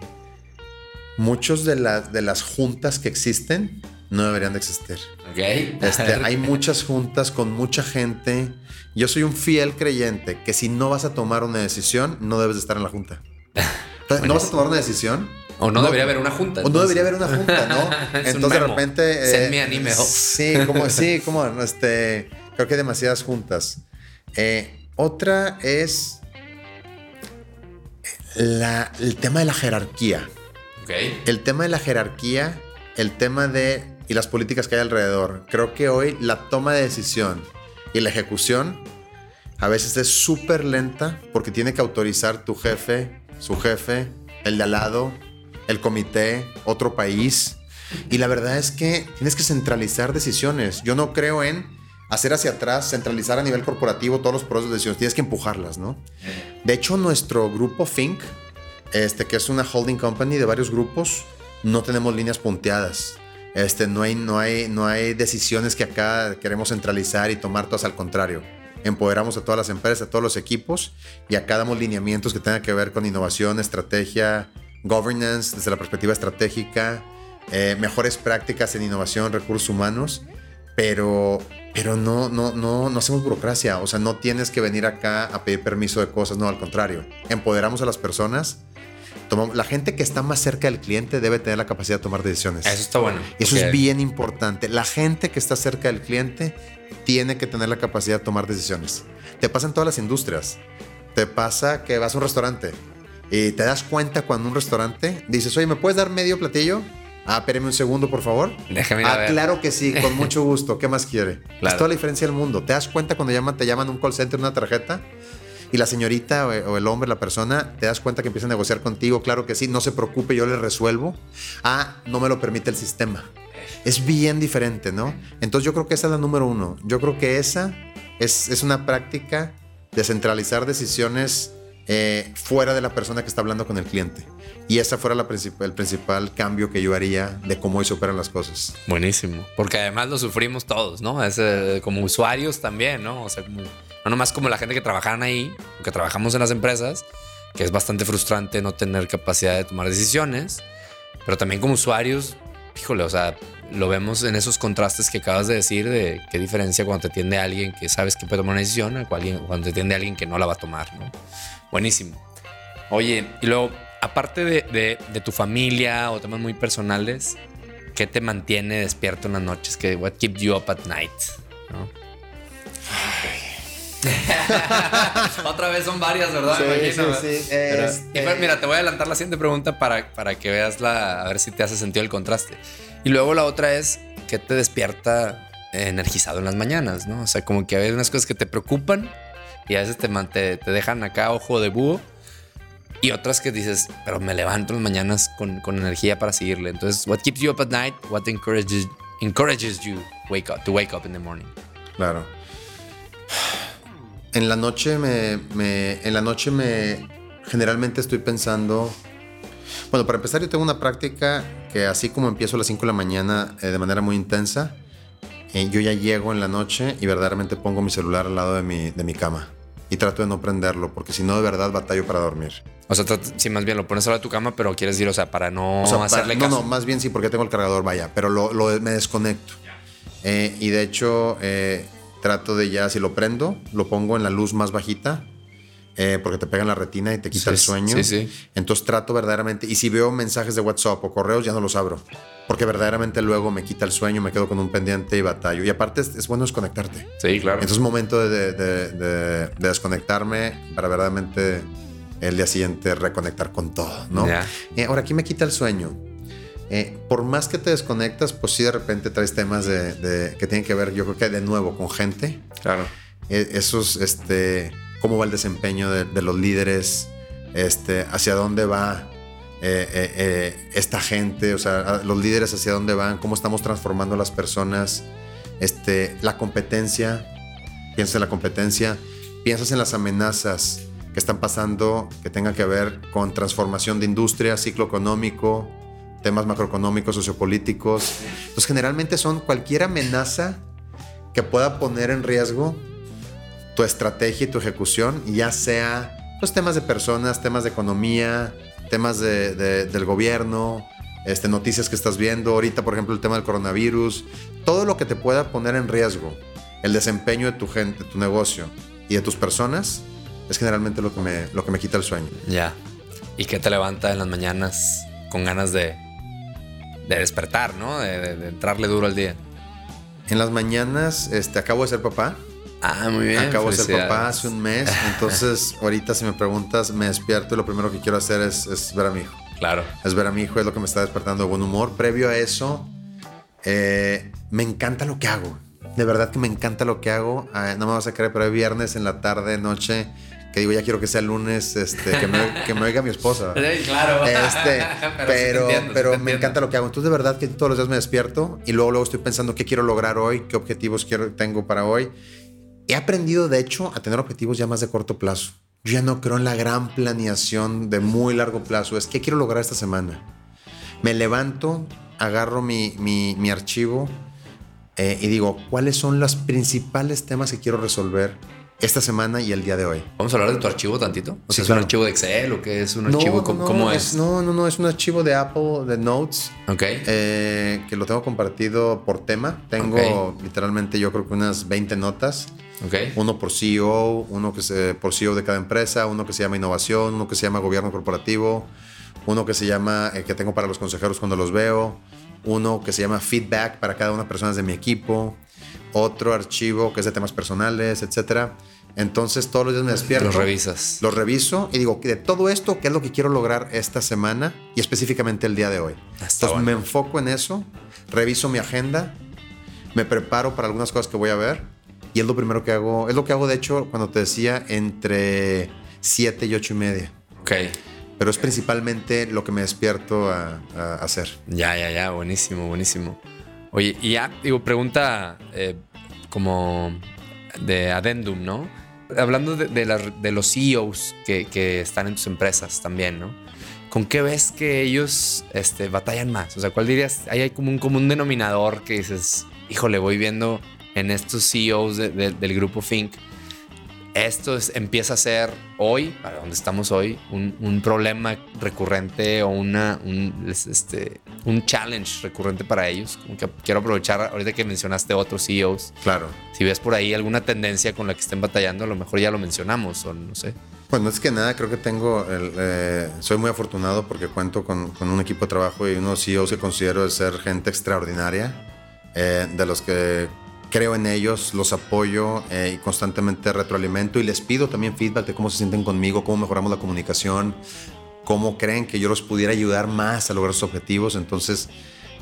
muchos de, las de las juntas que existen no deberían de existir. Ok. Este, hay muchas juntas con mucha gente. Yo soy un fiel creyente que si no vas a tomar una decisión, no debes de estar en la junta. Entonces, no vas a tomar una decisión. O no, debería haber una junta. O no debería haber una junta, ¿no? Entonces de repente. Send me an email. Sí, como, sí, como, este. Creo que hay demasiadas juntas. Eh, otra es la- el tema de la jerarquía. Ok. El tema de la jerarquía, el tema de. Y las políticas que hay alrededor. Creo que hoy la toma de decisión y la ejecución a veces es súper lenta porque tiene que autorizar tu jefe, su jefe, el de al lado, el comité, otro país. Y la verdad es que tienes que centralizar decisiones. Yo no creo en hacer hacia atrás, centralizar a nivel corporativo todos los procesos de decisiones. Tienes que empujarlas, ¿no? De hecho, nuestro grupo Think este, que es una holding company de varios grupos, no tenemos líneas punteadas. Este, no, hay, no, hay, no hay decisiones que acá queremos centralizar y tomar todas al contrario. Empoderamos a todas las empresas, a todos los equipos y acá damos lineamientos que tengan que ver con innovación, estrategia, governance desde la perspectiva estratégica, eh, mejores prácticas en innovación, recursos humanos, pero, pero no, no, no, no hacemos burocracia. O sea, no tienes que venir acá a pedir permiso de cosas, no, al contrario. Empoderamos a las personas la gente que está más cerca del cliente debe tener la capacidad de tomar decisiones. Eso está bueno. Eso es bien importante. La gente que está cerca del cliente tiene que tener la capacidad de tomar decisiones. Te pasa en todas las industrias. Te pasa que vas a un restaurante y te das cuenta cuando un restaurante dices, oye, ¿me puedes dar medio platillo? Ah, espéreme un segundo, por favor. Déjame ah, claro que sí, con mucho gusto. ¿Qué más quiere? Es toda la diferencia del mundo. ¿Te das cuenta cuando llaman, te llaman un call center una tarjeta? Y la señorita o el hombre, la persona, te das cuenta que empieza a negociar contigo, claro que sí, no se preocupe, yo le resuelvo. Ah, no me lo permite el sistema. Es bien diferente, ¿no? Entonces yo creo que esa es la número uno. Yo creo que esa es, es una práctica de centralizar decisiones eh, fuera de la persona que está hablando con el cliente. Y esa fuera la el principal cambio que yo haría de cómo hoy se operan las cosas. Buenísimo. Porque además lo sufrimos todos, ¿no? Es, eh, como usuarios también, ¿no? O sea, como no nomás como la gente que trabajan ahí, que trabajamos en las empresas, que es bastante frustrante no tener capacidad de tomar decisiones, pero también como usuarios, híjole, o sea, lo vemos en esos contrastes que acabas de decir de qué diferencia cuando te atiende alguien que sabes que puede tomar una decisión cuando te atiende alguien que no la va a tomar, ¿no? Buenísimo. Oye, y luego, aparte de, de, tu familia o temas muy personales, ¿qué te mantiene despierto en las noches? ¿Qué, what keeps you up at night? ¿no? Otra vez son varias, ¿verdad? Sí, sí, sí. Este mira, te voy a adelantar la siguiente pregunta para, para que veas la, a ver si te hace sentido el contraste. Y luego la otra es, ¿qué te despierta energizado en las mañanas? ¿no? O sea, como que hay unas cosas que te preocupan y a veces te, te, te dejan acá ojo de búho. Y otras que dices, pero me levanto en las mañanas con, con, energía para seguirle. Entonces, what keeps you up at night? What encourages, encourages you wake up, to wake up in the morning? Claro. En la noche me, en la noche me generalmente estoy pensando, bueno, para empezar yo tengo una práctica que así como empiezo a las 5 de la mañana eh, de manera muy intensa, eh, yo ya llego en la noche y verdaderamente pongo mi celular al lado de mi, de mi cama y trato de no prenderlo porque si no de verdad batallo para dormir. O sea, si más bien lo pones al lado de tu cama, pero quieres decir, o sea, para no hacerle caso. No, no, más bien sí porque tengo el cargador, vaya, pero lo, me desconecto. Eh, y de hecho, trato de ya, si lo prendo, lo pongo en la luz más bajita, eh, porque te pega en la retina y te quita el sueño. Sí, sí. Entonces trato verdaderamente, y si veo mensajes de WhatsApp o correos, ya no los abro, porque verdaderamente luego me quita el sueño, me quedo con un pendiente y batallo. Y aparte es, bueno desconectarte. Sí, claro. Entonces es momento de, desconectarme para verdaderamente el día siguiente reconectar con todo, ¿no? Eh, ahora, aquí me quita el sueño? Eh, por más que te desconectas, pues sí de repente traes temas de, que tienen que ver, yo creo que de nuevo con gente. Claro. Eh, esos, este, cómo va el desempeño de, los líderes, este, hacia dónde va eh, esta gente, o sea, los líderes hacia dónde van, cómo estamos transformando a las personas, este, la competencia, piensas en la competencia, piensas en las amenazas que están pasando que tengan que ver con transformación de industria, ciclo económico, temas macroeconómicos, sociopolíticos. Entonces, generalmente son cualquier amenaza que pueda poner en riesgo tu estrategia y tu ejecución, ya sea los pues, temas de personas, temas de economía, temas del gobierno, este, noticias que estás viendo, ahorita por ejemplo el tema del coronavirus, todo lo que te pueda poner en riesgo el desempeño de tu gente, de tu negocio y de tus personas, es generalmente lo que me, lo que me quita el sueño. Ya. ¿Y qué te levanta en las mañanas con ganas de de despertar, ¿no? De, entrarle duro al día. En las mañanas, este, acabo de ser papá. Ah, muy bien. Acabo de ser papá hace un mes. Entonces, ahorita si me preguntas, me despierto y lo primero que quiero hacer es, ver a mi hijo. Claro. Es ver a mi hijo, es lo que me está despertando de buen humor. Previo a eso, eh, me encanta lo que hago. De verdad que me encanta lo que hago. Ah, no me vas a creer, pero hay viernes en la tarde, noche que digo, ya quiero que sea el lunes, este, que, me, que me oiga mi esposa. claro. Este, pero pero, me encanta lo que hago. Entonces, de verdad que todos los días me despierto y luego, luego estoy pensando qué quiero lograr hoy, qué objetivos quiero, tengo para hoy. He aprendido, de hecho, a tener objetivos ya más de corto plazo. Yo ya no creo en la gran planeación de muy largo plazo. Es que quiero lograr esta semana. Me levanto, agarro mi, mi, mi archivo eh, y digo, ¿cuáles son los principales temas que quiero resolver esta semana y el día de hoy? Vamos a hablar de tu archivo tantito. O sea, ¿Es un archivo de Excel o qué es un archivo? ¿Cómo, es, No, no, no, es un archivo de Apple, de Notes. Ok. Eh, que lo tengo compartido por tema. Tengo literalmente yo creo que unas 20 notas. Okay. Uno por CEO, uno que se, por CEO de cada empresa, uno que se llama innovación, uno que se llama gobierno corporativo, uno que se llama, eh, que tengo para los consejeros cuando los veo, uno que se llama feedback para cada una de las personas de mi equipo, otro archivo que es de temas personales, etcétera. Entonces todos los días me despierto. Los revisas. Los reviso y digo, de todo esto, ¿qué es lo que quiero lograr esta semana y específicamente el día de hoy? Ah, Entonces me enfoco en eso, reviso mi agenda, me preparo para algunas cosas que voy a ver y es lo primero que hago. Es lo que hago, de hecho, cuando te decía entre 7 y 8 y media. Ok. Pero es principalmente lo que me despierto a, hacer. Ya, ya, ya. Buenísimo, buenísimo. Oye, y ya, digo, pregunta eh, como de adendum, ¿no? Hablando de, de, los CEOs que, que, están en tus empresas también, ¿no? ¿Con qué ves que ellos este, batallan más? O sea, ¿cuál dirías? Ahí hay como un común denominador que dices, híjole, voy viendo en estos CEOs del grupo Fink esto empieza a ser hoy, para donde estamos hoy, un, problema recurrente o una, un, este, un challenge recurrente para ellos. Como que quiero aprovechar ahorita que mencionaste otros CEOs. Claro. Si ves por ahí alguna tendencia con la que estén batallando, a lo mejor ya lo mencionamos o no sé. Bueno, es que nada, creo que tengo, el, eh, soy muy afortunado porque cuento con, con, un equipo de trabajo y unos CEOs que considero ser gente extraordinaria, eh, de los que creo en ellos, los apoyo eh, y constantemente retroalimento y les pido también feedback de cómo se sienten conmigo, cómo mejoramos la comunicación, cómo creen que yo los pudiera ayudar más a lograr sus objetivos. Entonces,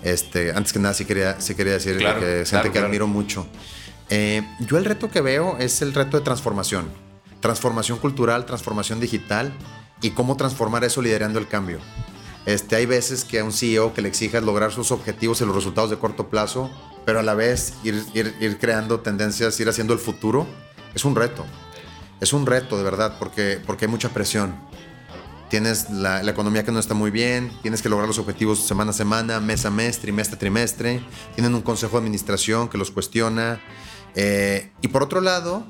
este, antes que nada, sí quería, sí quería decir que es gente que admiro mucho. Eh, yo el reto que veo es el reto de transformación. Transformación cultural, transformación digital y cómo transformar eso liderando el cambio. Este, hay veces que a un CEO que le exijas lograr sus objetivos y los resultados de corto plazo, pero a la vez ir, ir, creando tendencias, ir haciendo el futuro, es un reto. Es un reto, de verdad, porque, porque hay mucha presión. Tienes la, economía que no está muy bien, tienes que lograr los objetivos semana a semana, mes a mes, trimestre a trimestre. Tienen un consejo de administración que los cuestiona. Eh, y por otro lado,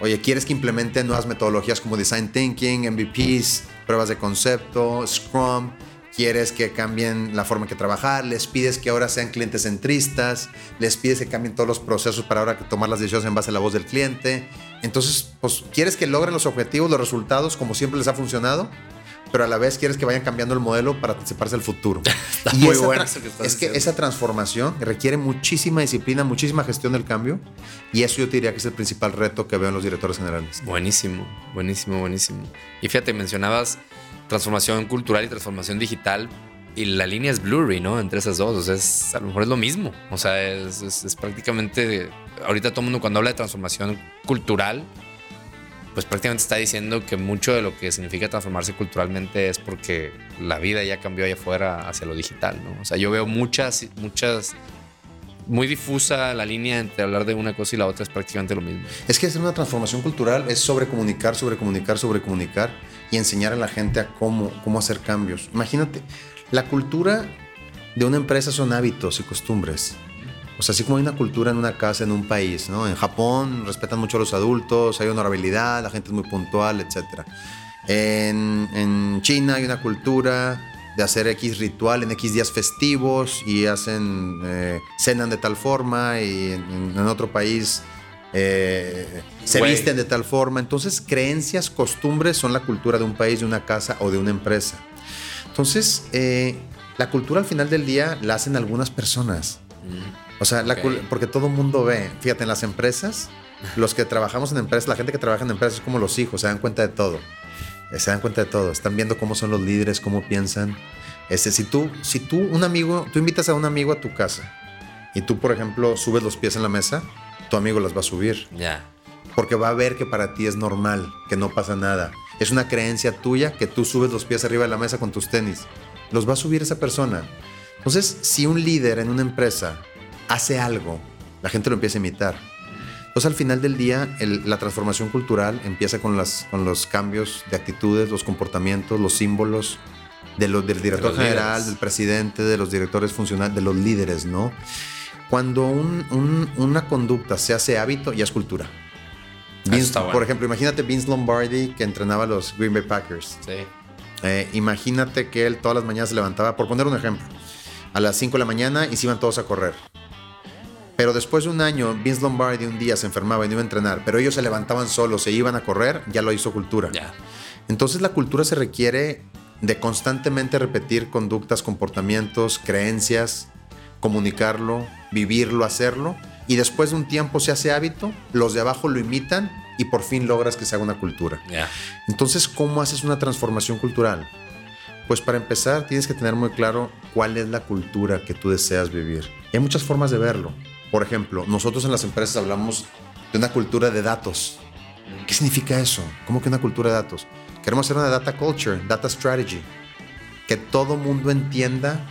oye, quieres que implementen nuevas metodologías como Design Thinking, MVPs, pruebas de concepto, Scrum quieres que cambien la forma que trabajar, les pides que ahora sean clientes centristas, les pides que cambien todos los procesos para ahora tomar las decisiones en base a la voz del cliente. Entonces, pues quieres que logren los objetivos, los resultados como siempre les ha funcionado, pero a la vez quieres que vayan cambiando el modelo para anticiparse al futuro. y muy bueno Es que esa transformación requiere muchísima disciplina, muchísima gestión del cambio y eso yo te diría que es el principal reto que veo en los directores generales. Buenísimo, buenísimo, buenísimo. Y fíjate, mencionabas transformación cultural y transformación digital. Y la línea es blurry, ¿no? Entre esas dos. O sea, es, a lo mejor es lo mismo. O sea, es, prácticamente. Ahorita todo el mundo, cuando habla de transformación cultural, pues prácticamente está diciendo que mucho de lo que significa transformarse culturalmente es porque la vida ya cambió allá afuera hacia lo digital, ¿no? O sea, yo veo muchas, muchas muy difusa la línea entre hablar de una cosa y la otra es prácticamente lo mismo. Es que hacer una transformación cultural es sobre comunicar, sobre comunicar, sobre comunicar y enseñar a la gente a cómo, cómo hacer cambios. Imagínate, la cultura de una empresa son hábitos y costumbres. O sea, así como hay una cultura en una casa, en un país, ¿no? En Japón respetan mucho a los adultos, hay honorabilidad, la gente es muy puntual, etc. En, en China hay una cultura de hacer X ritual en X días festivos y hacen, eh, cenan de tal forma y en otro país eh, se visten de tal forma. Entonces, creencias, costumbres son la cultura de un país, de una casa o de una empresa. Entonces, eh, la cultura al final del día la hacen algunas personas. O sea, porque todo el mundo ve, fíjate, en las empresas, los que trabajamos en empresas, la gente que trabaja en empresas es como los hijos, se dan cuenta de todo. Eh, se dan cuenta de todo, están viendo cómo son los líderes, cómo piensan. Este, si tú, si tú, un amigo, tú invitas a un amigo a tu casa y tú, por ejemplo, subes los pies en la mesa, tu amigo las va a subir. Ya. Porque va a ver que para ti es normal, que no pasa nada. Es una creencia tuya que tú subes los pies arriba de la mesa con tus tenis. Los va a subir esa persona. Entonces, si un líder en una empresa hace algo, la gente lo empieza a imitar. Entonces al final del día la transformación cultural empieza con, las, con los cambios de actitudes, los comportamientos, los símbolos de los, del director general, del presidente, de los directores funcionales, de los líderes, ¿no? Cuando una conducta se hace hábito, ya es cultura. Por ejemplo, imagínate Vince Lombardi que entrenaba a los Green Bay Packers. Sí. Eh, imagínate que él todas las mañanas se levantaba, por poner un ejemplo, a las 5 de la mañana y se iban todos a correr. Pero después de un año, Vince Lombardi un día se enfermaba y no iba a entrenar, pero ellos se levantaban solos, se iban a correr, ya lo hizo cultura. Entonces la cultura se requiere de constantemente repetir conductas, comportamientos, creencias, comunicarlo, vivirlo, hacerlo, y después de un tiempo se hace hábito, los de abajo lo imitan y por fin logras que se haga una cultura. Entonces, ¿cómo haces una transformación cultural? Pues para empezar, tienes que tener muy claro cuál es la cultura que tú deseas vivir. Y hay muchas formas de verlo. Por ejemplo, nosotros en las empresas hablamos de una cultura de datos. ¿Qué significa eso? ¿Cómo que una cultura de datos? Queremos hacer una data culture, data strategy. Que todo mundo entienda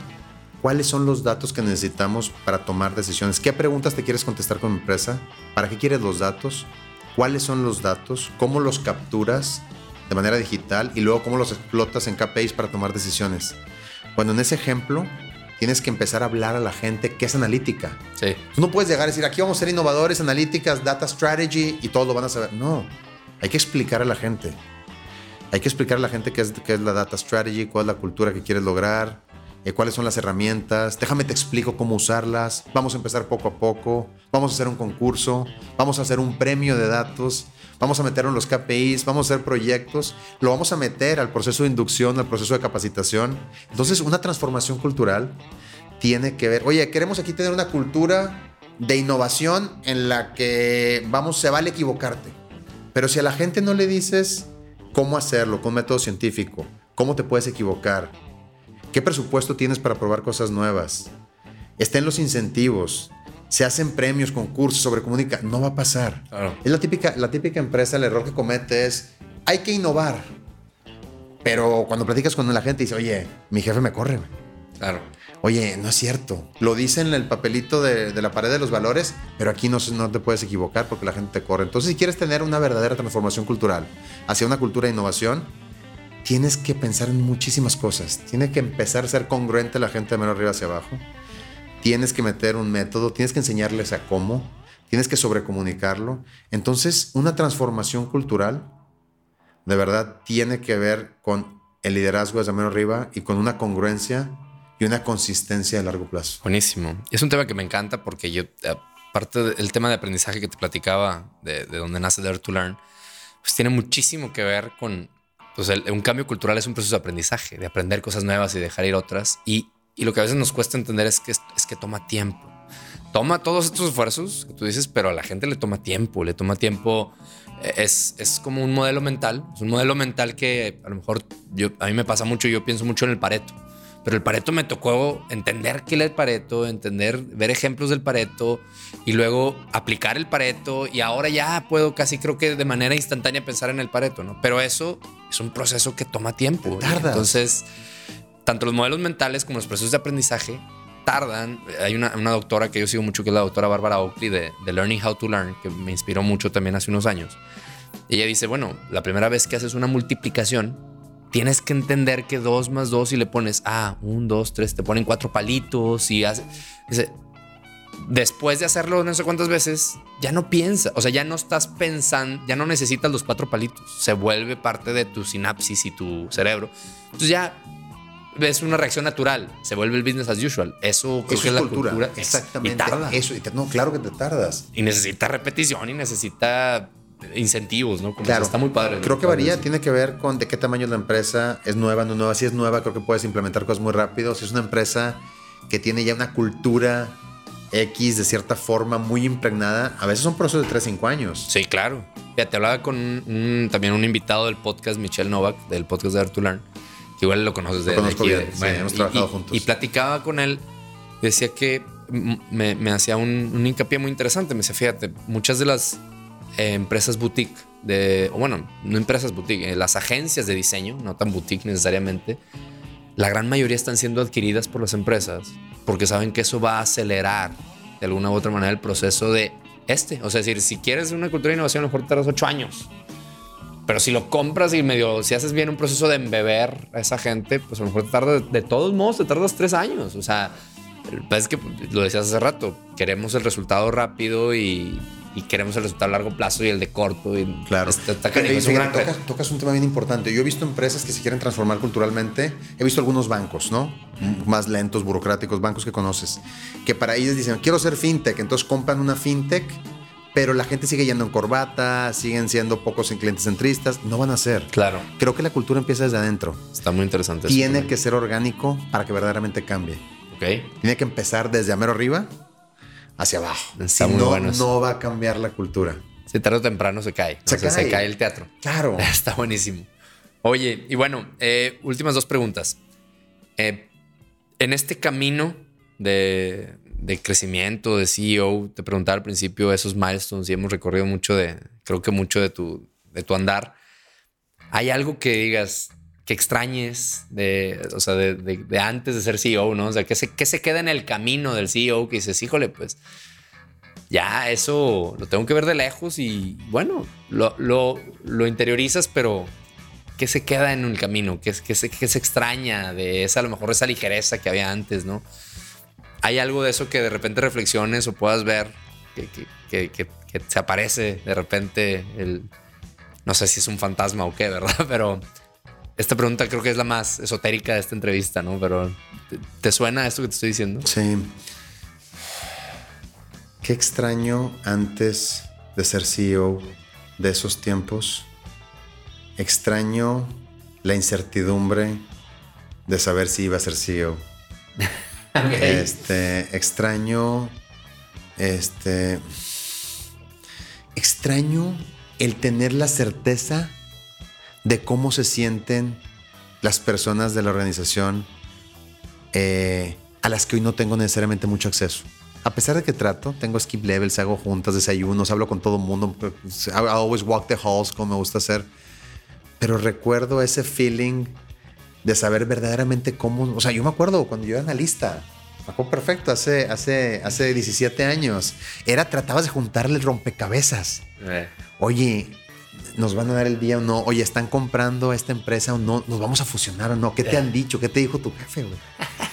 cuáles son los datos que necesitamos para tomar decisiones. ¿Qué preguntas te quieres contestar con empresa? ¿Para qué quieres los datos? ¿Cuáles son los datos? ¿Cómo los capturas de manera digital? Y luego cómo los explotas en KPIs para tomar decisiones. Bueno, en ese ejemplo, tienes que empezar a hablar a la gente qué es analítica. Sí. Tú no puedes llegar y decir, aquí vamos a ser innovadores, analíticas, data strategy y todos lo van a saber. No, hay que explicar a la gente. Hay que explicar a la gente qué es, qué es la data strategy, cuál es la cultura que quieres lograr, eh, cuáles son las herramientas. Déjame te explico cómo usarlas. Vamos a empezar poco a poco. Vamos a hacer un concurso. Vamos a hacer un premio de datos. Vamos a meterlo en los KPIs. Vamos a hacer proyectos. Lo vamos a meter al proceso de inducción, al proceso de capacitación. Entonces, una transformación cultural tiene que ver. Oye, queremos aquí tener una cultura de innovación en la que vamos, se vale equivocarte. Pero si a la gente no le dices cómo hacerlo con método científico, cómo te puedes equivocar, ¿Qué presupuesto tienes para probar cosas nuevas? Estén los incentivos. Se hacen premios, concursos sobre comunica. No va a pasar. Es la típica, la típica empresa, el error que comete es, hay que innovar. Pero cuando platicas con la gente dice, oye, mi jefe me corre. Claro. Oye, no es cierto. Lo dice en el papelito de, la pared de los valores, pero aquí no, no te puedes equivocar porque la gente te corre. Entonces, si quieres tener una verdadera transformación cultural hacia una cultura de innovación, tienes que pensar en muchísimas cosas. Tiene que empezar a ser congruente la gente de menos arriba hacia abajo. Tienes que meter un método, tienes que enseñarles a cómo, tienes que sobrecomunicarlo. Entonces, una transformación cultural de verdad tiene que ver con el liderazgo desde menos arriba y con una congruencia y una consistencia a largo plazo. Buenísimo. Es un tema que me encanta porque yo, aparte del tema de aprendizaje que te platicaba, de, de donde nace Dare to Learn, pues tiene muchísimo que ver con, pues un cambio cultural es un proceso de aprendizaje, de aprender cosas nuevas y dejar ir otras. Y, y lo que a veces nos cuesta entender es que, es, que toma tiempo. Toma todos estos esfuerzos que tú dices, pero a la gente le toma tiempo, le toma tiempo. Eh, es, es como un modelo mental, es un modelo mental que a lo mejor yo, a mí me pasa mucho, yo pienso mucho en el Pareto. Pero el Pareto me tocó entender qué es el Pareto, entender, ver ejemplos del Pareto y luego aplicar el Pareto. Y ahora ya puedo casi creo que de manera instantánea pensar en el Pareto, ¿no? Pero eso es un proceso que toma tiempo. Tarda. Entonces, tanto los modelos mentales como los procesos de aprendizaje tardan. Hay una, doctora que yo sigo mucho, que es la doctora Bárbara Oakley de, de Learning How to Learn, que me inspiró mucho también hace unos años. Ella dice, bueno, la primera vez que haces una multiplicación, tienes que entender que dos más dos y le pones, ah, un, dos, tres, te ponen cuatro palitos y hace, después de hacerlo no sé cuántas veces, ya no piensa, o sea, ya no estás pensando, ya no necesitas los cuatro palitos, se vuelve parte de tu sinapsis y tu cerebro. Entonces ya es una reacción natural, se vuelve el business as usual. Eso, es la cultura. Exactamente. Eso, no, claro que te tardas. Y necesita repetición y necesita incentivos, ¿no? claro. está muy padre. Creo que varía, tiene que ver con de qué tamaño es la empresa, es nueva, no nueva. Si es nueva, creo que puedes implementar cosas muy rápido. Si es una empresa que tiene ya una cultura X de cierta forma muy impregnada, a veces son procesos de 3, 5 años. Sí, claro. Ya te hablaba con también un invitado del podcast, Michelle Novak, del podcast de Artulan, que igual lo conoces de, aquí. hemos trabajado juntos. Y platicaba con él, decía que me, hacía un, un hincapié muy interesante. Me decía, fíjate, muchas de las eh, empresas boutique, de, bueno, no empresas boutique, eh, las agencias de diseño, no tan boutique necesariamente, la gran mayoría están siendo adquiridas por las empresas porque saben que eso va a acelerar de alguna u otra manera el proceso de este. O sea, es decir, si quieres una cultura de innovación, a lo mejor tardas ocho años. Pero si lo compras y medio, si haces bien un proceso de embeber a esa gente, pues a lo mejor te tarda, de todos modos, te tardas tres años. O sea, es que lo decías hace rato, queremos el resultado rápido y, queremos el resultado a largo plazo y el de corto. Y claro. Está, tocas, un tema bien importante. Yo he visto empresas que se quieren transformar culturalmente. He visto algunos bancos, ¿no? Más lentos, burocráticos, bancos que conoces, que para ellos dicen, quiero ser fintech. Entonces compran una fintech pero la gente sigue yendo en corbata, siguen siendo pocos en clientes centristas, no van a ser. Claro. Creo que la cultura empieza desde adentro. Está muy interesante. Tiene que ser orgánico para que verdaderamente cambie. Ok. Tiene que empezar desde amero arriba hacia abajo. Está muy no, bueno no va a cambiar la cultura. Si tarde o temprano se cae. Se, cae. se cae el teatro. Claro. Está buenísimo. Oye, y bueno, eh, últimas dos preguntas. Eh, en este camino de, de crecimiento, de CEO, te preguntaba al principio esos milestones y hemos recorrido mucho de, creo que mucho de tu, de tu andar. ¿Hay algo que digas, que extrañes de, o sea, de, de, antes de ser CEO, ¿no? O sea, ¿qué se, qué se queda en el camino del CEO que dices, híjole, pues ya eso lo tengo que ver de lejos y bueno, lo, lo, lo interiorizas, pero ¿qué se queda en el camino? ¿Qué, qué, se, ¿Qué se extraña de esa, a lo mejor esa ligereza que había antes, ¿no? ¿Hay algo de eso que de repente reflexiones o puedas ver que, que, se aparece de repente el... No sé si es un fantasma o qué, ¿verdad? Pero esta pregunta creo que es la más esotérica de esta entrevista, ¿no? Pero ¿te, suena esto que te estoy diciendo? Sí. Qué extraño antes de ser CEO de esos tiempos. Extraño la incertidumbre de saber si iba a ser CEO. Este, extraño, este, extraño el tener la certeza de cómo se sienten las personas de la organización eh, a las que hoy no tengo necesariamente mucho acceso. A pesar de que trato, tengo skip levels, hago juntas, desayunos, hablo con todo el mundo. I always walk the halls como me gusta hacer. Pero recuerdo ese feeling de saber verdaderamente cómo. O sea, yo me acuerdo cuando yo era analista. Me acuerdo perfecto, hace, hace, hace 17 años. Era, tratabas de juntarle rompecabezas. Eh. Oye, nos van a dar el día o no. Oye, están comprando esta empresa o no. Nos vamos a fusionar o no. ¿Qué te han dicho? ¿Qué te dijo tu jefe, güey?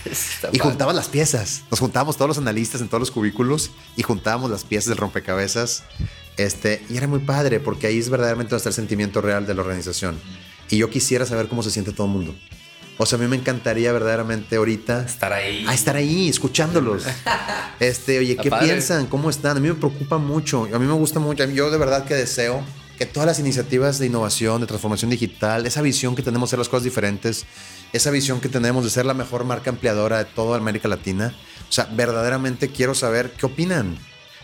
y juntabas las piezas. Nos juntábamos todos los analistas en todos los cubículos y juntábamos las piezas del rompecabezas. Este, y era muy padre porque ahí es verdaderamente donde está el sentimiento real de la organización. Y yo quisiera saber cómo se siente todo el mundo. O sea, a mí me encantaría verdaderamente ahorita estar ahí. A estar ahí, escuchándolos. este, oye, ¿qué piensan? ¿Cómo están? A mí me preocupa mucho. A mí me gusta mucho. Yo de verdad que deseo que todas las iniciativas de innovación, de transformación digital, esa visión que tenemos de hacer las cosas diferentes, esa visión que tenemos de ser la mejor marca empleadora de toda América Latina, o sea, verdaderamente quiero saber qué opinan.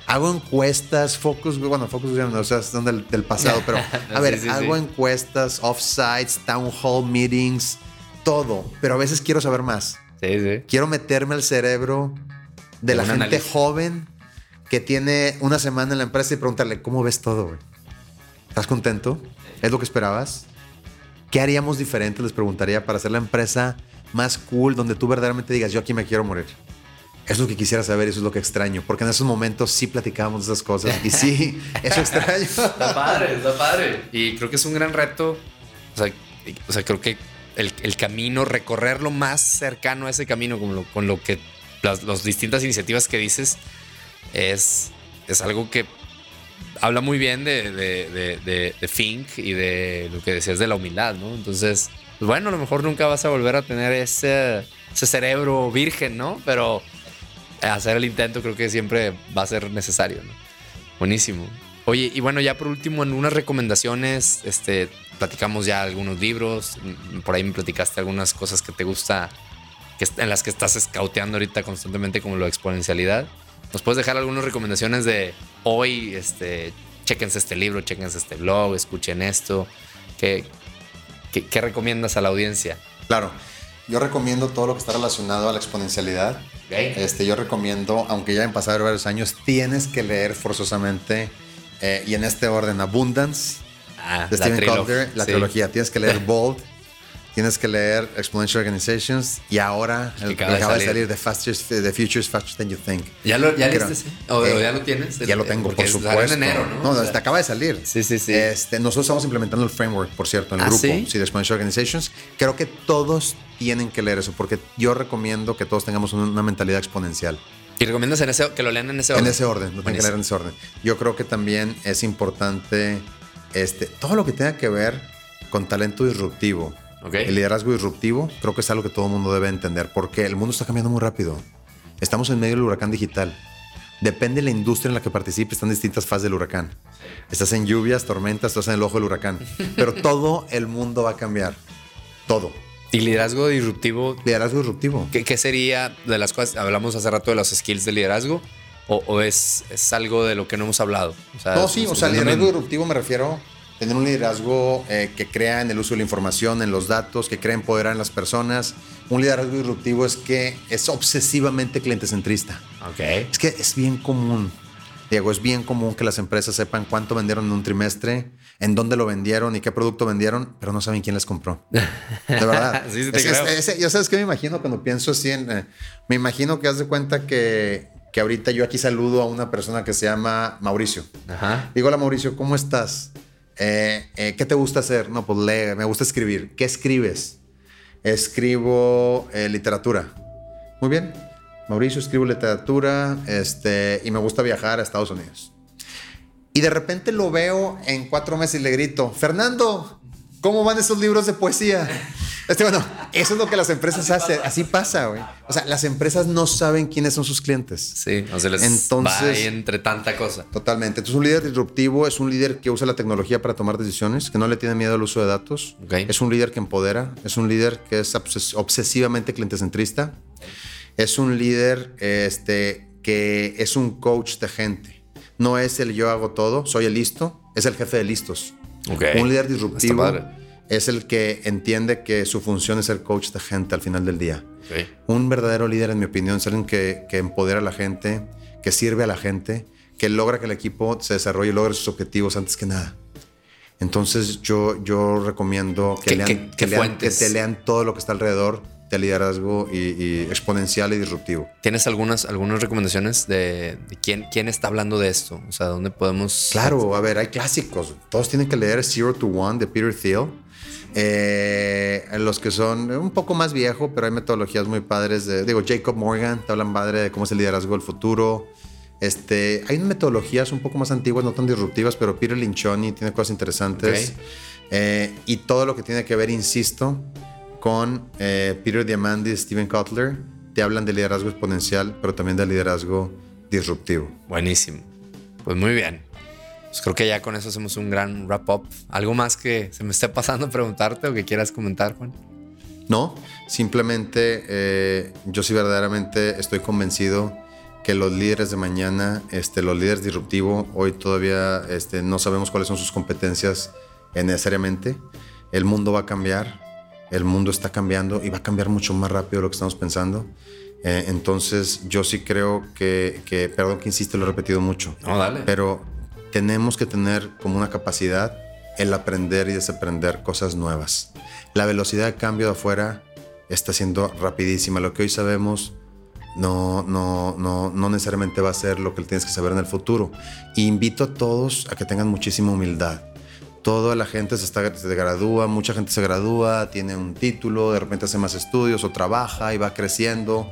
Hago encuestas, focus, bueno, focus, o sea, son del, del pasado, pero a ver, hago encuestas, offsites, town hall meetings, todo, pero a veces quiero saber más. Sí, sí. Quiero meterme al cerebro de, la gente joven que tiene una semana en la empresa y preguntarle, ¿cómo ves todo, güey? ¿Estás contento? ¿Es lo que esperabas? ¿Qué haríamos diferente? Les preguntaría para hacer la empresa más cool, donde tú verdaderamente digas, yo aquí me quiero morir. Eso es lo que quisiera saber, eso es lo que extraño, porque en esos momentos sí platicábamos de esas cosas y sí, eso extraño. está padre, está padre. Y creo que es un gran reto. o sea creo que el, camino, recorrerlo más cercano a ese camino, con lo, con lo que las distintas iniciativas que dices, es, es algo que habla muy bien de, de, de, Fink y de lo que decías de la humildad, ¿no? Entonces, pues bueno, a lo mejor nunca vas a volver a tener ese, ese cerebro virgen, ¿no? Pero hacer el intento creo que siempre va a ser necesario, ¿no? Buenísimo. Oye, y bueno, ya por último, en unas recomendaciones, este, platicamos ya algunos libros, por ahí me platicaste algunas cosas que te gusta, que, en las que estás escauteando ahorita constantemente, como lo de exponencialidad. ¿Nos puedes dejar algunas recomendaciones de hoy? Este, chequense este libro, chequense este blog, escuchen esto. ¿Qué, qué, recomiendas a la audiencia? Claro, yo recomiendo todo lo que está relacionado a la exponencialidad. Este, yo recomiendo, aunque ya han pasado varios años, tienes que leer forzosamente eh, y en este orden, Abundance, ah, de Stephen Colbert, la trilogía. Tienes que leer Bold, tienes que leer Exponential Organizations y ahora el, acaba de acaba de salir. salir The, Faster Than You Think. ¿Ya lo, ya Creo. sí? ¿O, Eh, ya lo tienes? Ya lo tengo, por supuesto. en enero, ¿no? No, O sea, este acaba de salir. Sí, sí, sí. Este, nosotros estamos implementando el framework, por cierto, en el ¿Ah, grupo sí? de Exponential Organizations. Creo que todos tienen que leer eso, porque yo recomiendo que todos tengamos una, una mentalidad exponencial. ¿Y recomiendas en ese, que lo lean en ese En orden? ese orden, lo tienen que leer en ese orden. Yo creo que también es importante este, todo lo que tenga que ver con talento disruptivo. Ok. El liderazgo disruptivo creo que es algo que todo el mundo debe entender porque el mundo está cambiando muy rápido. Estamos en medio del huracán digital. Depende de la industria en la que participes, están distintas fases del huracán. Estás en lluvias, tormentas, estás en el ojo del huracán. Pero todo el mundo va a cambiar. Todo. ¿Y liderazgo disruptivo? Liderazgo disruptivo. ¿Qué, qué sería de las cosas? Hablamos hace rato de los skills de liderazgo. ¿O, o es, es algo de lo que no hemos hablado? O sea, No, sí, o sea, liderazgo disruptivo me refiero a tener un liderazgo eh, que crea en el uso de la información, en los datos, que crea empoderar en las personas. Un liderazgo disruptivo es que es obsesivamente clientecentrista. Ok. Es que es bien común, Diego, es bien común que las empresas sepan cuánto vendieron en un trimestre, en dónde lo vendieron y qué producto vendieron, pero no saben quién les compró. De verdad. Sí, sí te Es- creo. es- es- yo sabes qué me imagino cuando pienso así en... eh, me imagino que haz de cuenta que, que ahorita yo aquí saludo a una persona que se llama Mauricio. Ajá. Digo, hola Mauricio, ¿cómo estás? Eh, eh, ¿Qué te gusta hacer? No, pues lee, me gusta escribir. ¿Qué escribes? Escribo eh, literatura. Muy bien. Mauricio, escribo literatura este, y me gusta viajar a Estados Unidos. Y de repente lo veo en cuatro meses y le grito, Fernando, ¿cómo van esos libros de poesía? Este, bueno, eso es lo que las empresas hacen. Así pasa, güey. O sea, las empresas no saben quiénes son sus clientes. Sí, o sea, les Entonces- va entre tanta cosa. Totalmente. Entonces, un líder disruptivo es un líder que usa la tecnología para tomar decisiones, que no le tiene miedo al uso de datos. Ok. Es un líder que empodera, es un líder que es obses- obsesivamente clientecentrista. Es un líder este, que es un coach de gente. No es el yo hago todo, soy el listo, es el jefe de listos. Ok. Un líder disruptivo. Es el que entiende que su función es ser coach de gente al final del día. Un verdadero líder, en mi opinión, es alguien que, que empodera a la gente, que sirve a la gente, que logra que el equipo se desarrolle y logre sus objetivos antes que nada. Entonces yo, yo recomiendo que, ¿Qué- lean, qué- que qué lean- que te lean todo lo que está alrededor de liderazgo y, y exponencial y disruptivo. ¿Tienes algunas, algunas recomendaciones de, de quién, quién está hablando de esto? O sea, ¿dónde podemos...? Claro, a ver, hay clásicos. Todos tienen que leer Zero to One de Peter Thiel. Eh, los que son un poco más viejo, pero hay metodologías muy padres. De, digo, Jacob Morgan te hablan padre de cómo es el liderazgo del futuro. Este, hay metodologías un poco más antiguas, no tan disruptivas, pero Peter Linchoni tiene cosas interesantes. Eh, y todo lo que tiene que ver, insisto, con eh, Peter Diamandis y Steven Kotler, te hablan de liderazgo exponencial, pero también de liderazgo disruptivo. Buenísimo. Pues muy bien. Pues creo que ya con eso hacemos un gran wrap up. ¿Algo más que se me esté pasando a preguntarte o que quieras comentar, Juan? No, simplemente eh, yo sí verdaderamente estoy convencido que los líderes de mañana, este, los líderes disruptivos, hoy todavía este, no sabemos cuáles son sus competencias eh, necesariamente. El mundo va a cambiar, el mundo está cambiando y va a cambiar mucho más rápido de lo que estamos pensando. Eh, entonces yo sí creo que, que, perdón que insisto, lo he repetido mucho, No, dale. pero tenemos que tener como una capacidad el aprender y desaprender cosas nuevas. La velocidad de cambio de afuera está siendo rapidísima. Lo que hoy sabemos no, no, no, no necesariamente va a ser lo que tienes que saber en el futuro. Y invito a todos a que tengan muchísima humildad. Toda la gente se, está, se gradúa, mucha gente se gradúa, tiene un título, de repente hace más estudios o trabaja y va creciendo.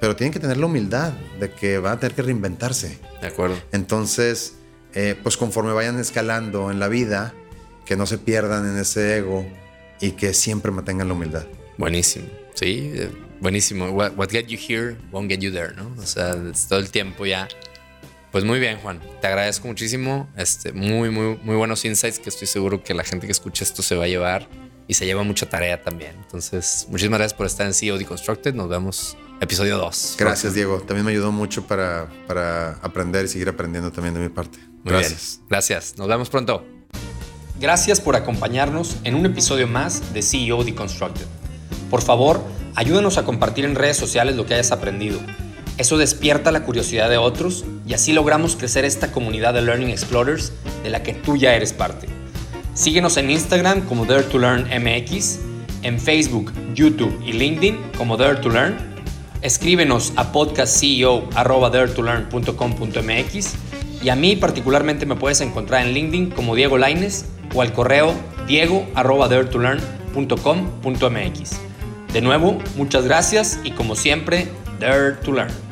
Pero tienen que tener la humildad de que van a tener que reinventarse. De acuerdo. Entonces, eh, pues conforme vayan escalando en la vida, que no se pierdan en ese ego y que siempre mantengan la humildad. Buenísimo. Sí, eh, buenísimo. What, what get you here won't get you there, ¿no? O sea, es todo el tiempo ya. Pues muy bien, Juan. Te agradezco muchísimo. Este, muy, muy, muy buenos insights que estoy seguro que la gente que escucha esto se va a llevar y se lleva mucha tarea también. Entonces, muchísimas gracias por estar en CEO Deconstructed. Nos vemos episodio 2. Gracias, Diego. También me ayudó mucho para, para aprender y seguir aprendiendo también de mi parte. Muy Gracias. bien. Gracias. Nos vemos pronto. Gracias por acompañarnos en un episodio más de CEO Deconstructed. Por favor, ayúdanos a compartir en redes sociales lo que hayas aprendido. Eso despierta la curiosidad de otros y así logramos crecer esta comunidad de Learning Explorers de la que tú ya eres parte. Síguenos en Instagram como Dare to Learn MX en Facebook, YouTube y LinkedIn como Dare to Learn. Escríbenos a podcastceo.daretolearn.com.mx y a mí particularmente me puedes encontrar en LinkedIn como Diego Laines o al correo diego.daretolearn.com.mx. De nuevo, muchas gracias y como siempre, Dare to Learn.